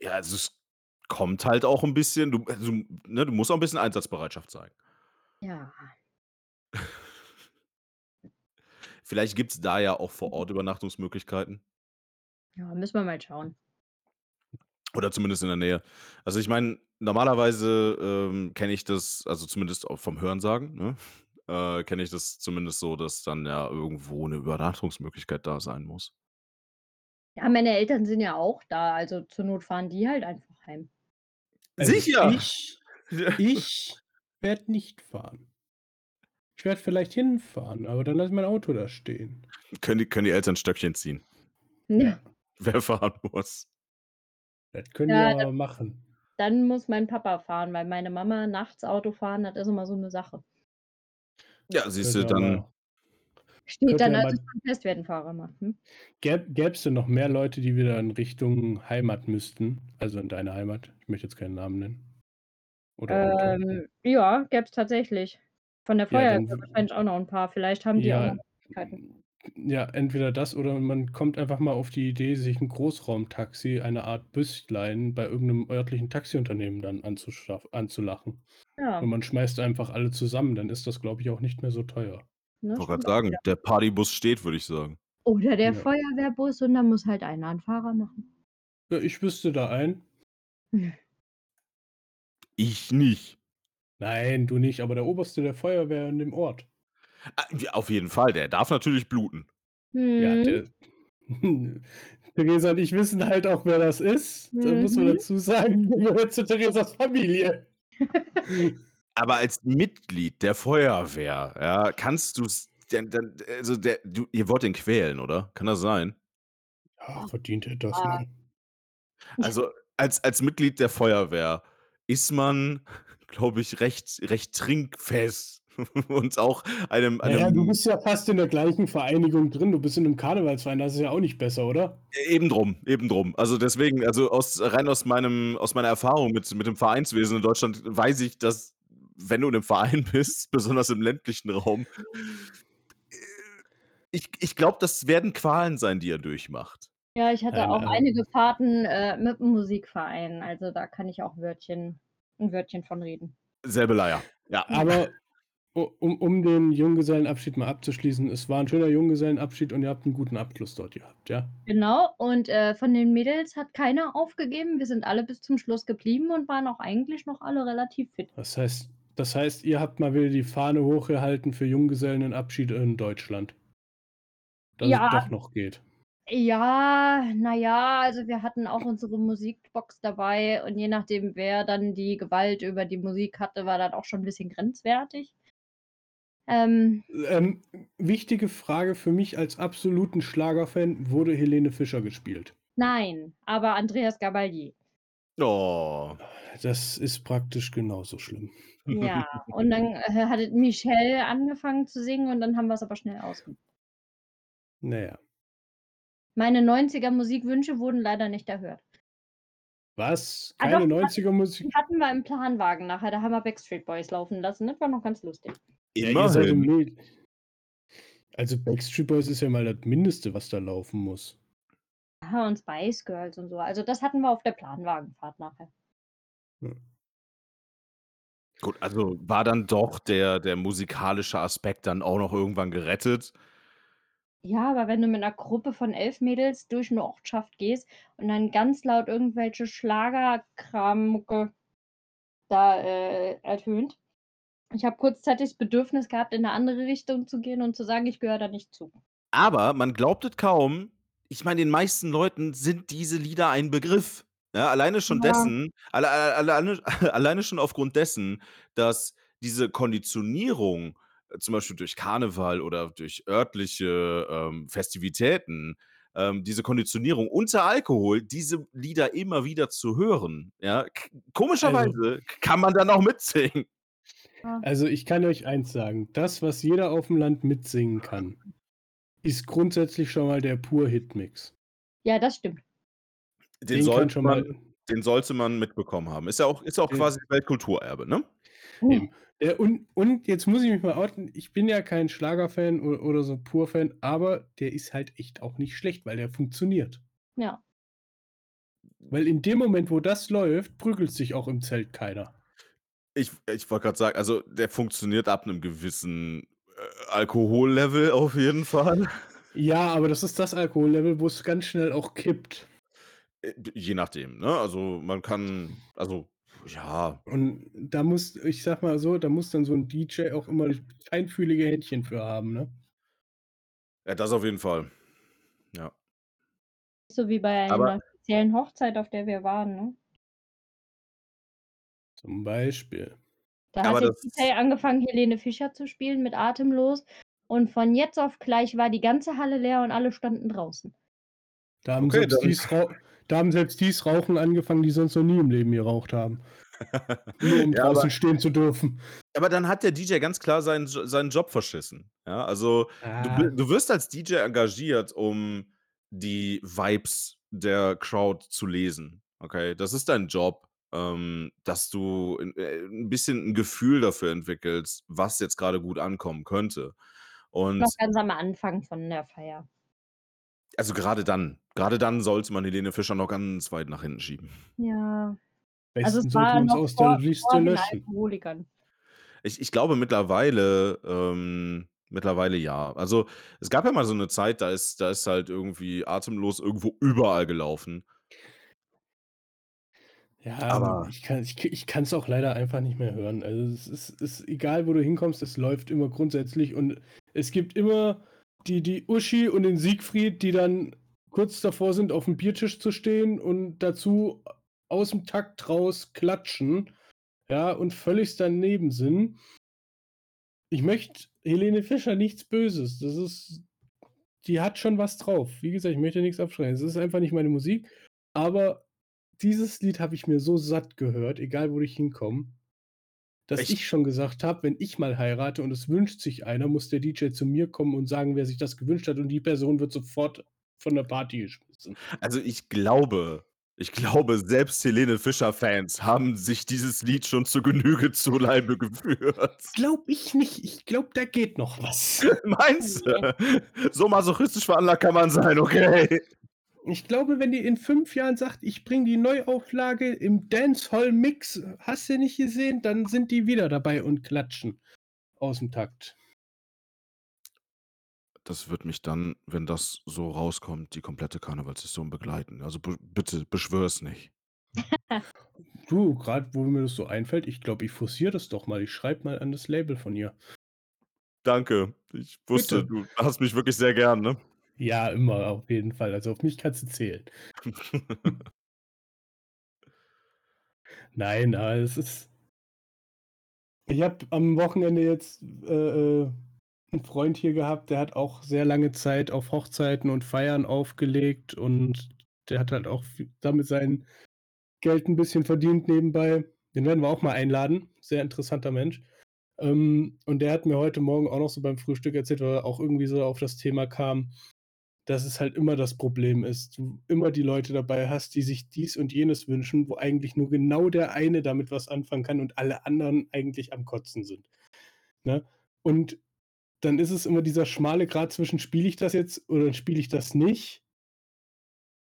Ja, also es kommt halt auch 'n bisschen du also, ne, du musst auch 'n bisschen Einsatzbereitschaft zeigen. Ja. [laughs] Vielleicht gibt's da ja auch vor Ort Übernachtungsmöglichkeiten. Ja, müssen wir mal schauen. Oder zumindest in der Nähe. Also, ich meine, normalerweise, ähm, kenne ich das also zumindest auch vom Hörensagen, ne, äh, kenne ich das zumindest so, dass dann ja irgendwo 'ne Übernachtungsmöglichkeit da sein muss. Ja, meine Eltern sind ja auch da, also zur Not fahren die halt einfach heim. Also, Sicher! ich ich werde nicht fahren. Ich werde vielleicht hinfahren, aber dann lasse ich mein Auto da stehen. Können die können die Eltern Stöckchen ziehen, Ja. [laughs] wer fahren muss. Das können Ja, da aber machen. dann muss mein Papa fahren, weil meine Mama nachts Auto fahren, das ist immer so 'ne Sache. Ja, siehst du, dann Steht dann ja also mal schon fest, wer den Fahrer macht, hm? Gäb gäb's denn noch mehr Leute, die wieder in Richtung Heimat müssten? Also in deine Heimat? Ich möchte jetzt keinen Namen nennen. Oder. Ähm, ja, gäb's tatsächlich. Von der Ja, Feuerwehr dann wahrscheinlich auch noch 'n paar. Vielleicht haben die auch Ja, noch Möglichkeiten. Ja, entweder das oder man kommt einfach mal auf die Idee, sich 'n Großraumtaxi, eine Art Büsstlein bei irgend 'nem örtlichen Taxiunternehmen dann anzuschaff anzulachen. Ja. Und man schmeißt einfach alle zusammen, dann ist das, glaube ich, auch nicht mehr so teuer. Ne, Wollte grad stimmt auch sagen, wieder. der Partybus steht, würde ich sagen. Oder der Ja. Feuerwehrbus und dann muss halt einer 'n Fahrer machen. Ja, ich wüsste da einen. Ich nicht. Nein, du nicht, aber der Oberste der Feuerwehr in dem Ort. Ah, ja, auf jeden Fall, der darf natürlich bluten. Ja, Mhm. der [laughs] Theresa und ich wissen halt auch, wer das ist. Da muss man Mhm. dazu sagen, der [laughs] gehört zu Theresas Familie. Aber als Mitglied der Feuerwehr, ja, kannst du's denn dann also der du ihr wollt den quälen, oder? Kann das sein? Ja, verdient er das, Ah. ne? Also, als als Mitglied der Feuerwehr ist man, [laughs] glaube ich, recht recht trinkfest [laughs] und auch einem Ja, ja, du einem bist ja fast in der gleichen Vereinigung drin. Du bist in 'nem Karnevalsverein, das ist ja auch nicht besser, oder? E eben drum, eben drum. Also, deswegen also, aus rein aus meinem aus meiner Erfahrung mit mit dem Vereinswesen in Deutschland weiß ich, dass, wenn du in 'nem Verein [laughs] bist, besonders im ländlichen Raum äh, ich ich glaube, das werden Qualen sein, die er durchmacht. Ja, ich hatte Nein, auch ähm einige Fahrten, äh, mit 'm Musikverein. Also, da kann ich auch Wörtchen 'n Wörtchen von reden. Selbe Leier, ja. Aber um um den Junggesellenabschied mal abzuschließen, es war 'n schöner Junggesellenabschied und ihr habt 'n guten Abschluss dort gehabt, ja? Genau, und, äh, von den Mädels hat keiner aufgegeben. Wir sind alle bis zum Schluss geblieben und waren auch eigentlich noch alle relativ fit. Das heißt das heißt, ihr habt mal wieder die Fahne hochgehalten für Junggesellenabschiede in Deutschland? Dass es Ja. doch noch geht. Ja, na ja, also, wir hatten auch unsere Musikbox dabei und je nachdem, wer dann die Gewalt über die Musik hatte, war das auch schon 'n bisschen grenzwertig. Ähm Ähm, wichtige Frage für mich als absoluten Schlagerfan: Wurde Helene Fischer gespielt? Nein, aber Andreas Gabalier. Oh. Das ist praktisch genauso schlimm. Ja, [laughs] und dann, äh, hatte Michelle angefangen zu singen und dann haben wir's aber schnell ausgemacht. Na ja. Meine 90er Musikwünsche wurden leider nicht erhört. Was? Ah, Keine doch, die 90er Musik? Die hatten wir im Planwagen nachher, da haben wir Backstreet Boys laufen lassen. Das war noch ganz lustig. Ja, ihr seid im Immerhin. Med also, Backstreet Boys ist ja mal das Mindeste, was da laufen muss. Ja, und Spice Girls und so. Also, das hatten wir auf der Planwagenfahrt nachher. Ja. Gut, also, war dann doch der der musikalische Aspekt dann auch noch irgendwann gerettet? Ja, aber wenn du mit 'ner Gruppe von 11 Mädels durch 'ne Ortschaft gehst und dann ganz laut irgendwelche Schlagerkram-Mucke da, äh, ertönt. Ich habe kurzzeitig das Bedürfnis gehabt, in 'ne andere Richtung zu gehen und zu sagen: „Ich gehöre da nicht zu.“ Aber man glaubt es kaum, ich meine, den meisten Leuten sind diese Lieder ein Begriff. Ja, alleine schon Ja. dessen alle alle alleine [laughs] alleine schon aufgrund dessen, dass diese Konditionierung, äh, zum Beispiel durch Karneval oder durch örtliche, ähm, Festivitäten ähm, diese Konditionierung unter Alkohol, diese Lieder immer wieder zu hören, ja, k Also komischerweise kann man dann auch mitsingen. Ja. Also, ich kann euch eins sagen, das, was jeder auf'm Land mitsingen kann, ist grundsätzlich schon mal der Pur-Hitmix. Ja, das stimmt. Den Den sollte schon man mal den sollte man mitbekommen haben. Ist ja auch ist ja auch Den quasi Weltkulturerbe, ne? Äh, und und jetzt muss ich mich mal outen, ich bin ja kein Schlagerfan o oder so Pur-Fan, aber der ist halt echt auch nicht schlecht, weil der funktioniert. Ja. Weil in dem Moment, wo das läuft, prügelt sich auch im Zelt keiner. Ich ich wollte grad sagen, also, der funktioniert ab 'nem gewissen, äh, Alkohollevel auf jeden Fall. Ja, aber das ist das Alkohollevel, wo's ganz schnell auch kippt. Äh, je nachdem, ne? Also, man kann also, ja. Und da muss ich sage mal so, da muss dann so 'n DJ auch immer feinfühlige Händchen für haben, ne? Ja, das auf jeden Fall. Ja. So wie bei Aber einer speziellen Hochzeit, auf der wir waren, ne? Zum Beispiel. Da Aber hat der das DJ angefangen, Helene Fischer zu spielen mit „Atemlos“ und von jetzt auf gleich war die ganze Halle leer und alle standen draußen. Da haben Okay, selbst die's da haben selbst die's Rauchen angefangen, die sonst noch nie im Leben geraucht haben. [laughs] Nur um Ja, draußen aber stehen zu dürfen. aber dann hat der DJ ganz klar seinen seinen Job verschissen, ja? Also, du Ah. bi du wirst als DJ engagiert, um die Vibes der Crowd zu lesen, okay? Das ist dein Job, ähm, dass du 'n äh, 'n bisschen 'n Gefühl dafür entwickelst, was jetzt grade gut ankommen könnte. Und Noch ganz am Anfang von der Feier. also, grade dann grade dann sollte man Helene Fischer noch ganz weit nach hinten schieben. Ja. Also, besten es sollte war man's noch aus vor der Liste vor den löschen. Alkoholikern. Ich ich glaube mittlerweile ähm, mittlerweile ja. Also, es gab ja mal so 'ne Zeit, da ist da ist halt irgendwie „Atemlos“ irgendwo überall gelaufen. Ja, Aber ich kann ich ich kann's auch leider einfach nicht mehr hören. Also, es ist ist egal, wo du hinkommst, es läuft immer grundsätzlich und es gibt immer die die Uschi und den Siegfried, die dann kurz davor sind, auf'm Biertisch zu stehen und dazu aus'm Takt raus klatschen, ja, und völligst daneben sind. Ich möchte Helene Fischer nichts Böses. Das ist die hat schon was drauf. Wie gesagt, ich möchte nix abstreiten. Es ist einfach nicht meine Musik, aber dieses Lied habe ich mir so satt gehört, egal wo ich hinkomme, dass Echt? ich schon gesagt habe, wenn ich mal heirate und es wünscht sich einer, muss der DJ zu mir kommen und sagen, wer sich das gewünscht hat und die Person wird sofort von der Party geschmissen. Also, ich glaube ich glaube, selbst Helene Fischer-Fans haben sich dieses Lied schon zur Genüge zu Leibe geführt. Glaube ich nicht. Ich glaube, da geht noch was. [laughs] Meinst du? So masochistisch veranlagt kann man sein, okay. Ich glaube, wenn die in 5 Jahren sagt: „Ich bringe die Neuauflage im Dancehall-Mix“, hast du nicht gesehen, dann sind die wieder dabei und klatschen aus'm Takt. Das wird mich dann, wenn das so rauskommt, die komplette Karnevalssaison begleiten. Also, bitte beschwöre es nicht. [laughs] Du, grad wo mir das so einfällt, ich glaube, ich forciere das doch mal. Ich schreibe mal an das Label von ihr. Danke. Ich wusste, Bitte. du hast mich wirklich sehr gern, ne? Ja, immer, auf jeden Fall. Also, auf mich kannst du zählen. [laughs] Nein, aber es ist ich habe am Wochenende jetzt, äh, äh, 'n Freund hier gehabt, der hat auch sehr lange Zeit auf Hochzeiten und Feiern aufgelegt und der hat halt auch damit sein Geld 'n bisschen verdient nebenbei. Den werden wir auch mal einladen. Sehr interessanter Mensch. Ähm, und der hat mir heute Morgen auch noch so beim Frühstück erzählt, weil er auch irgendwie so auf das Thema kam, dass es halt immer das Problem ist. Du immer die Leute dabei hast, die sich dies und jenes wünschen, wo eigentlich nur genau der eine damit was anfangen kann und alle anderen eigentlich am Kotzen sind, ne? Und dann ist es immer dieser schmale Grat zwischen: „Spiele ich das jetzt oder spiele ich das nicht?“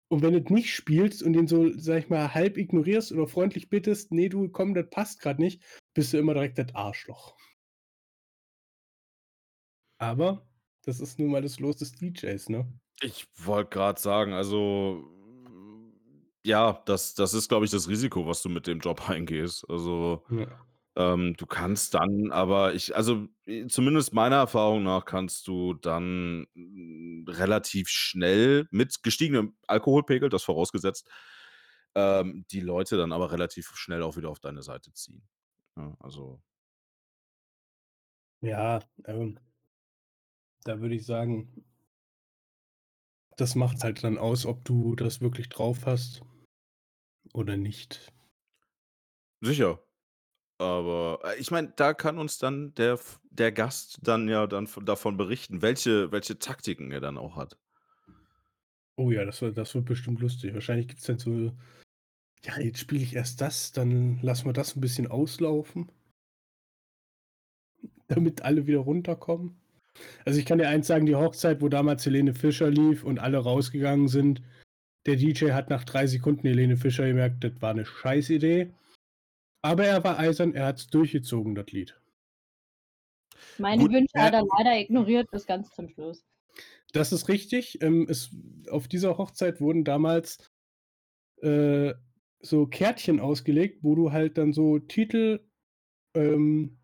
Und wenn du's nicht spielst und den so, sage ich mal, halb ignorierst oder freundlich bittest: „Ne, du, komm, das passt grad nicht“, bist du immer direkt das Arschloch. Aber das ist nun mal das Los des DJs, ne? Ich wollte grad sagen, also, ja, das das ist, glaube ich, das Risiko, was du mit dem Job [laughs] eingehst. Also, Ja. ähm, du kannst dann aber ich also, äh, zumindest meiner Erfahrung nach kannst du dann, hm, relativ schnell mit gestiegenem Alkoholpegel, das vorausgesetzt, ähm, die Leute dann aber relativ schnell auch wieder auf deine Seite ziehen, ne? Also Ja, ähm da würde ich sagen das macht's halt dann aus, ob du das wirklich drauf hast oder nicht. Sicher. Aber, äh, ich meine, da kann uns dann der der Gast dann ja dann davon berichten, welche welche Taktiken er dann auch hat. Oh ja, das wird das wird bestimmt lustig. Wahrscheinlich gibt's dann so: „Ja, jetzt spiele ich erst das, dann lassen wir das 'n bisschen auslaufen“ damit alle wieder runterkommen. Also, ich kann dir eins sagen, die Hochzeit, wo damals Helene Fischer lief und alle rausgegangen sind, der DJ hat nach 3 Sekunden Helene Fischer gemerkt, das war 'ne Scheißidee. Aber er war eisern, er hat's durchgezogen, das Lied. Meine Gut, Wünsche hat er er leider ignoriert bis ganz zum Schluss. Das ist richtig. Ähm, es auf dieser Hochzeit wurden damals, äh, so Kärtchen ausgelegt, wo du halt dann so Titel, ähm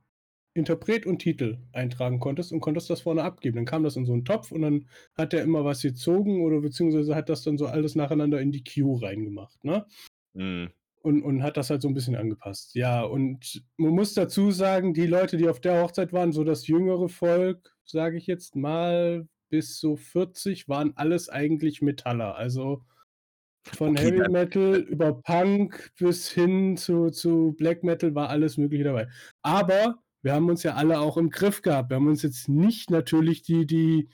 Interpret und Titel eintragen konntest und konntest das vorne abgeben. Dann kam das in so 'n Topf und dann hat der immer was gezogen oder beziehungsweise hat das dann so alles nacheinander in die Queue reingemacht, ne? Mhm. Und und hat das halt so 'n bisschen angepasst. Ja, und man muss dazu sagen, die Leute, die auf der Hochzeit waren, so das jüngere Volk, sage ich jetzt mal, bis so 40, waren alles eigentlich Metaller. Also, von Okay, Heavy Metal über Punk bis hin zu zu Black Metal war alles Mögliche dabei. Aber wir haben uns ja alle auch im Griff gehabt. Wir haben uns jetzt nicht natürlich die die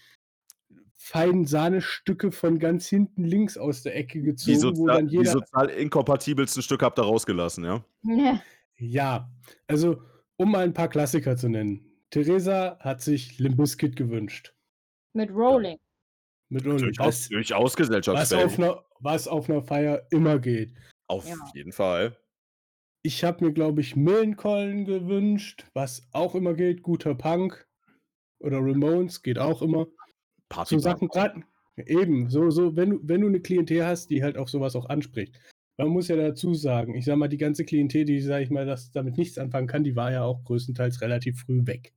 feinen Sahnestücke von ganz hinten links aus der Ecke Die gezogen, wo sozial dann die jeder sozial inkompatibelsten Stücke habt ihr rausgelassen, ja? Ja. Ja, also, um mal 'n paar Klassiker zu nennen. Theresa hat sich Limp Bizkit gewünscht. Mit Rolling. Mit Rolling, Durchaus was durchaus was gesellschaftsfähig. auf 'ner was auf 'ner Feier immer geht. Auf Ja. jeden Fall. Ich habe mir, glaube ich, Millencolin gewünscht, was auch immer geht, guter Punk oder Ramones geht auch immer. Party So Sachen grad eben, so so, wenn du wenn du 'ne Klientel hast, die halt auf so was auch anspricht. Man muss ja dazu sagen, ich sage mal, die ganze Klientel, die, sage ich mal, das damit nichts anfangen kann, die war ja auch größtenteils relativ früh weg.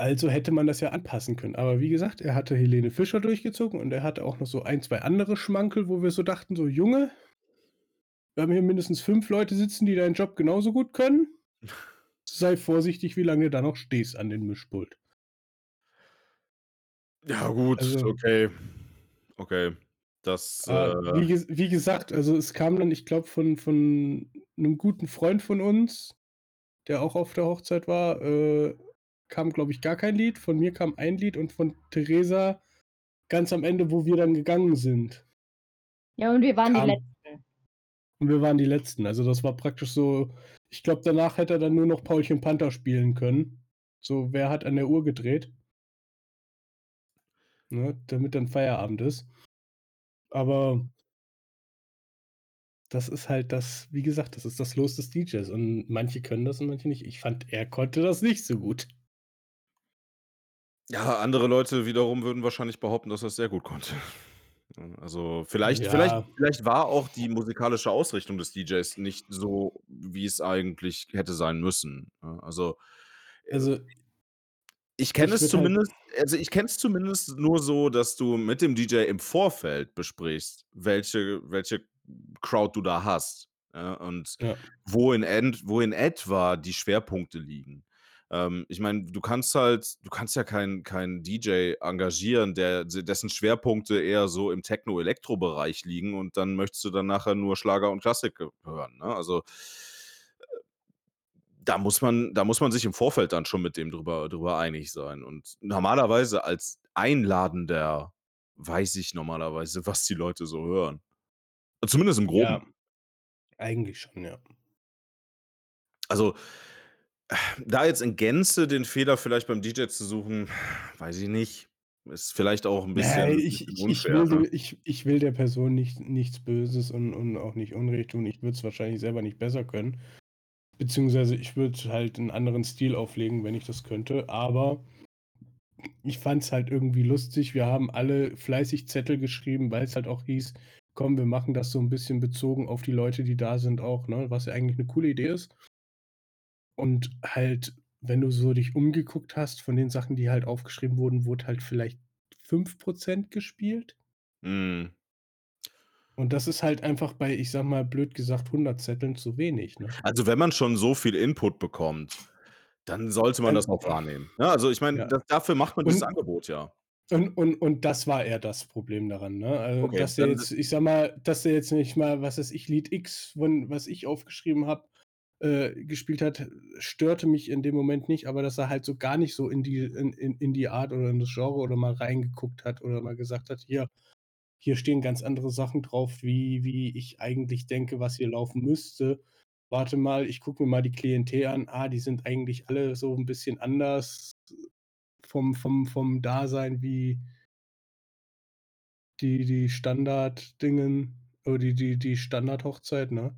Also, hätte man das ja anpassen können. Aber wie gesagt, er hatte Helene Fischer durchgezogen und er hatte auch noch so 1, 2 andere Schmankerl, wo wir so dachten so: „Junge, wir haben hier mindestens 5 Leute sitzen, die deinen Job genauso gut können. [laughs] Sei vorsichtig, wie lange du da noch stehst an dem Mischpult.“ Ja gut, Also okay. Okay. Das, Äh, wie, äh ges wie gesagt, also es kam dann, ich glaube, von, von einem guten Freund von uns, der auch auf der Hochzeit war, äh, kam, glaube ich, gar kein Lied. Von mir kam ein Lied und von Theresa ganz am Ende, wo wir dann gegangen sind. Ja, und wir waren die Kam. Letzten. Und wir waren die Letzten. Also das war praktisch so, ich glaube, danach hätte er dann nur noch Paulchen Panther spielen können. So, wer hat an der Uhr gedreht? Ne, damit dann Feierabend ist. Aber das ist halt das, wie gesagt, das ist das Los des DJs. Und manche können das und manche nicht. Ich fand, er konnte das nicht so gut. Ja, andere Leute wiederum würden wahrscheinlich behaupten, dass er's sehr gut konnte. Ja, also, vielleicht vielleicht Ja. vielleicht war auch die musikalische Ausrichtung des DJs nicht so, wie es eigentlich hätte sein müssen, ne? Also, äh Also ich kenne ich es würde halt zumindest also, ich kenne es zumindest nur so, dass du mit dem DJ im Vorfeld besprichst, welche welche Crowd du da hast, ja, und Ja. wo in end wo in etwa die Schwerpunkte liegen. Ähm, ich meine, du kannst halt du kannst ja keinen keinen DJ engagieren, der dessen Schwerpunkte eher so im Techno-Elektro-Bereich liegen und dann möchtest du dann nachher nur Schlager und Klassik hören, ne? Also da muss man da muss man sich im Vorfeld dann schon mit dem drüber drüber einig sein. Und normalerweise als Einladender weiß ich normalerweise, was die Leute so hören. Zumindest im Ja. Groben. Eigentlich schon, ja. Also, da jetzt in Gänze den Fehler vielleicht beim DJ zu suchen, weiß ich nicht. Ist vielleicht auch 'n Ne, bisschen ich bisschen ich ich unfair, will ne? ich ich will der Person nicht nichts Böses und und auch nicht Unrecht tun. Ich würde es wahrscheinlich selber nicht besser können. Beziehungsweise ich würde halt 'n anderen Stil auflegen, wenn ich das könnte. Aber ich fand es halt irgendwie lustig. Wir haben alle fleißig Zettel geschrieben, weil's halt auch hieß: „Komm, wir machen das so 'n bisschen bezogen auf die Leute, die da sind auch“, ne, was ja eigentlich 'ne coole Idee ist. Und halt, wenn du so dich umgeguckt hast von den Sachen, die halt aufgeschrieben wurden, wurde halt vielleicht 5 % gespielt. Mhm. Und das ist halt einfach bei, ich sage mal, blöd gesagt, 100 Zetteln zu wenig, ne? Also, wenn man schon so viel Input bekommt, dann sollte man Dann das auch wahrnehmen, ne? Also, ich meine, Ja. da dafür macht man dieses Und Angebot ja. und und und das war eher das Problem daran, ne? Also, Okay, dass der dann jetzt ich sage mal, dass der jetzt nicht mal, was weiß ich, Lied X von was ich aufgeschrieben habe, äh, gespielt hat, störte mich in dem Moment nicht, aber dass er halt so gar nicht so in die in in in die Art oder in das Genre oder mal reingeguckt hat oder mal gesagt hat: „Hier hier stehen ganz andere Sachen drauf, wie wie ich eigentlich denke, was hier laufen müsste. Warte mal, ich gucke mir mal die Klientel an. Ah, die sind eigentlich alle so 'n bisschen anders vom vom vom Dasein wie“ „die die Standard-Dingen oder die die die Standard-Hochzeit“, ne?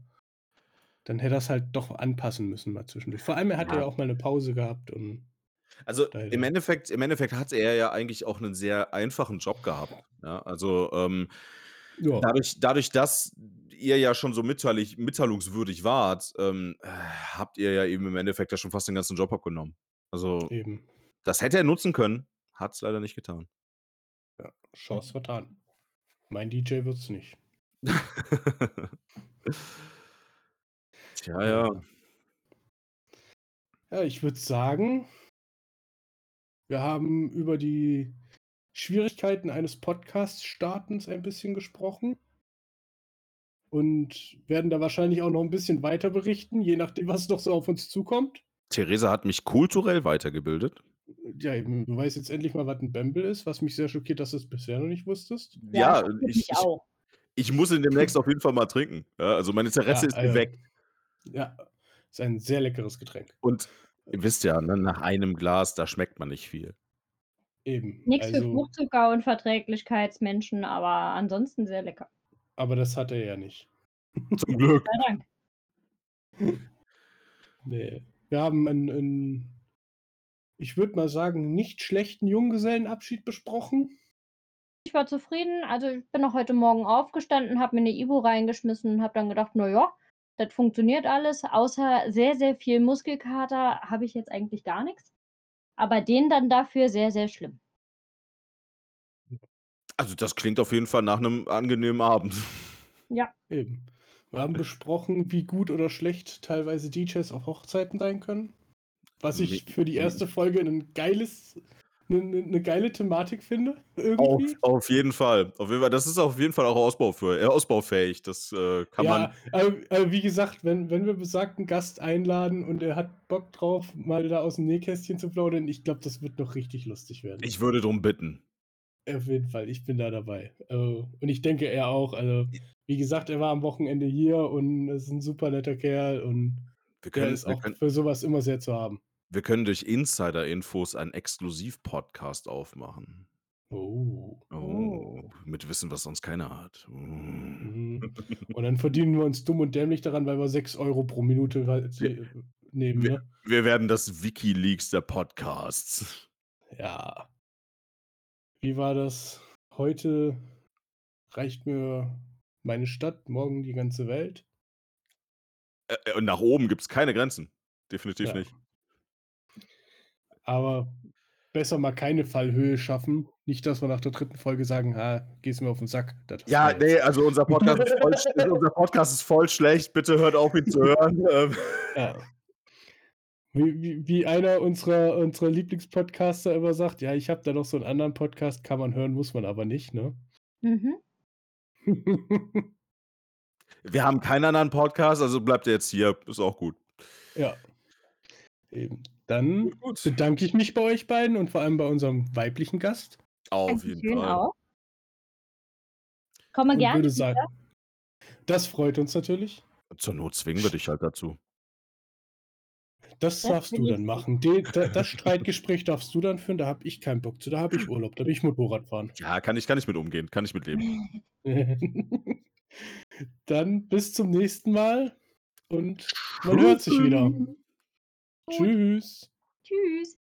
Dann hätte er's halt doch anpassen müssen mal zwischendurch. Vor allem, er hatte Ja. ja auch mal 'ne Pause gehabt und Also, im er Endeffekt im Endeffekt hatte er ja eigentlich auch 'nen sehr einfachen Job gehabt, ja? Also, ähm, Ja. dadurch dadurch, dass ihr ja schon so mitteilungswürdig wart, ähm, habt ihr ja eben im Endeffekt ja schon fast den ganzen Job abgenommen. Also, Eben. das hätte er nutzen können, hat's leider nicht getan. Ja, Chance vertan. Mein DJ wird's nicht. [laughs] Ja. ja. Ja, ich würde sagen wir haben über die Schwierigkeiten eines Podcast-Startens ein bisschen gesprochen und werden da wahrscheinlich auch noch 'n bisschen weiter berichten, je nachdem, was noch so auf uns zukommt. Theresa hat mich kulturell weitergebildet. Ja, eben, du weißt jetzt endlich mal, was 'n Bembel ist, was mich sehr schockiert, dass du's bisher noch nicht wusstest. Ja, Ja, ich ich auch. ich muss ihn demnächst auf jeden Fall mal trinken, ja? Also, mein Interesse Ja, ist also geweckt. Ja, ist ein sehr leckeres Getränk. Und ihr wisst ja, ne, nach einem Glas, da schmeckt man nicht viel. Eben, Nix für also Fruchtzucker-Unverträglichkeitsmenschen, aber ansonsten sehr lecker. Aber das hat er ja nicht. Zum [laughs] Glück. Sei Dank. Ne, wir haben 'n 'n ich würde mal sagen, nicht schlechten Junggesellenabschied besprochen. Ich war zufrieden. Also, ich bin auch heute Morgen aufgestanden, habe mir 'ne Ibu reingeschmissen und habe dann gedacht: „Na ja, das funktioniert alles.“ Außer sehr, sehr viel Muskelkater habe ich jetzt eigentlich gar nix. Aber den dann dafür sehr, sehr schlimm. Also, das klingt auf jeden Fall nach 'nem angenehmen Abend. Ja. Eben. Wir haben besprochen, wie gut oder schlecht teilweise DJs auf Hochzeiten sein können. Was ich für die 1. Folge 'nen geiles eine 'ne geile Thematik finde, Auf irgendwie. auf jeden Fall. Auf jeden Fall. Das ist auf jeden Fall auch ausbaufäh äh, ausbaufähig. Das, äh, kann man Ja, aber aber wie gesagt, wenn wenn wir besagten Gast einladen und er hat Bock drauf, mal da aus'm Nähkästchen zu plaudern, ich glaube, das wird noch richtig lustig werden. Ich würde drum bitten. Auf jeden Fall, ich bin da dabei. Äh, und ich denke, er auch. Also, wie gesagt, er war am Wochenende hier und ist 'n super netter Kerl und Wir der können ist wir auch können für so was immer sehr zu haben. Wir können durch Insider-Infos einen Exklusiv-Podcast aufmachen. Oh. Oh, Oh. mit Wissen, was sonst keiner hat. Oh. [laughs] Und dann verdienen wir uns dumm und dämlich daran, weil wir 6 € pro Minute Wir äh, nehmen, wir ne? wir werden das WikiLeaks der Podcasts. Ja. Wie war das? Heute reicht mir meine Stadt, morgen die ganze Welt. Äh, und nach oben gibt's keine Grenzen. Definitiv Ja. nicht. Aber besser mal keine Fallhöhe schaffen. Nicht, dass wir nach der 3. Folge sagen: „Ah, gehst mir auf 'n Sack.“ Das Ja, war jetzt ne, also unser Podcast ist voll unser Podcast ist voll schlecht. Bitte hört auf, ihn zu hören. [laughs] Ähm. Ja. Wie wie wie einer unserer unserer Lieblingspodcaster immer sagt: „Ja, ich habe da noch so 'n anderen Podcast, kann man hören, muss man aber nicht“, ne? Mhm. [laughs] Wir haben keinen anderen Podcast, also bleibt ihr jetzt hier. Ist auch gut. Ja. Eben. Dann Gut, gut. bedanke ich mich bei euch beiden und vor allem bei unserem weiblichen Gast. Auf jeden Fall. auch. Komme gerne würde sagen das freut uns natürlich. Zur Not zwingen wir dich halt dazu. Das Das darfst du dann machen. De da das Streitgespräch darfst du dann führen, da habe ich keinen Bock zu. Da habe ich Urlaub, da will ich Motorrad fahren. Ja, kann ich kann ich mit umgehen, kann ich mit leben. [laughs] Dann bis zum nächsten Mal und man hört sich wieder. Gut. Tschüss. Tschüss.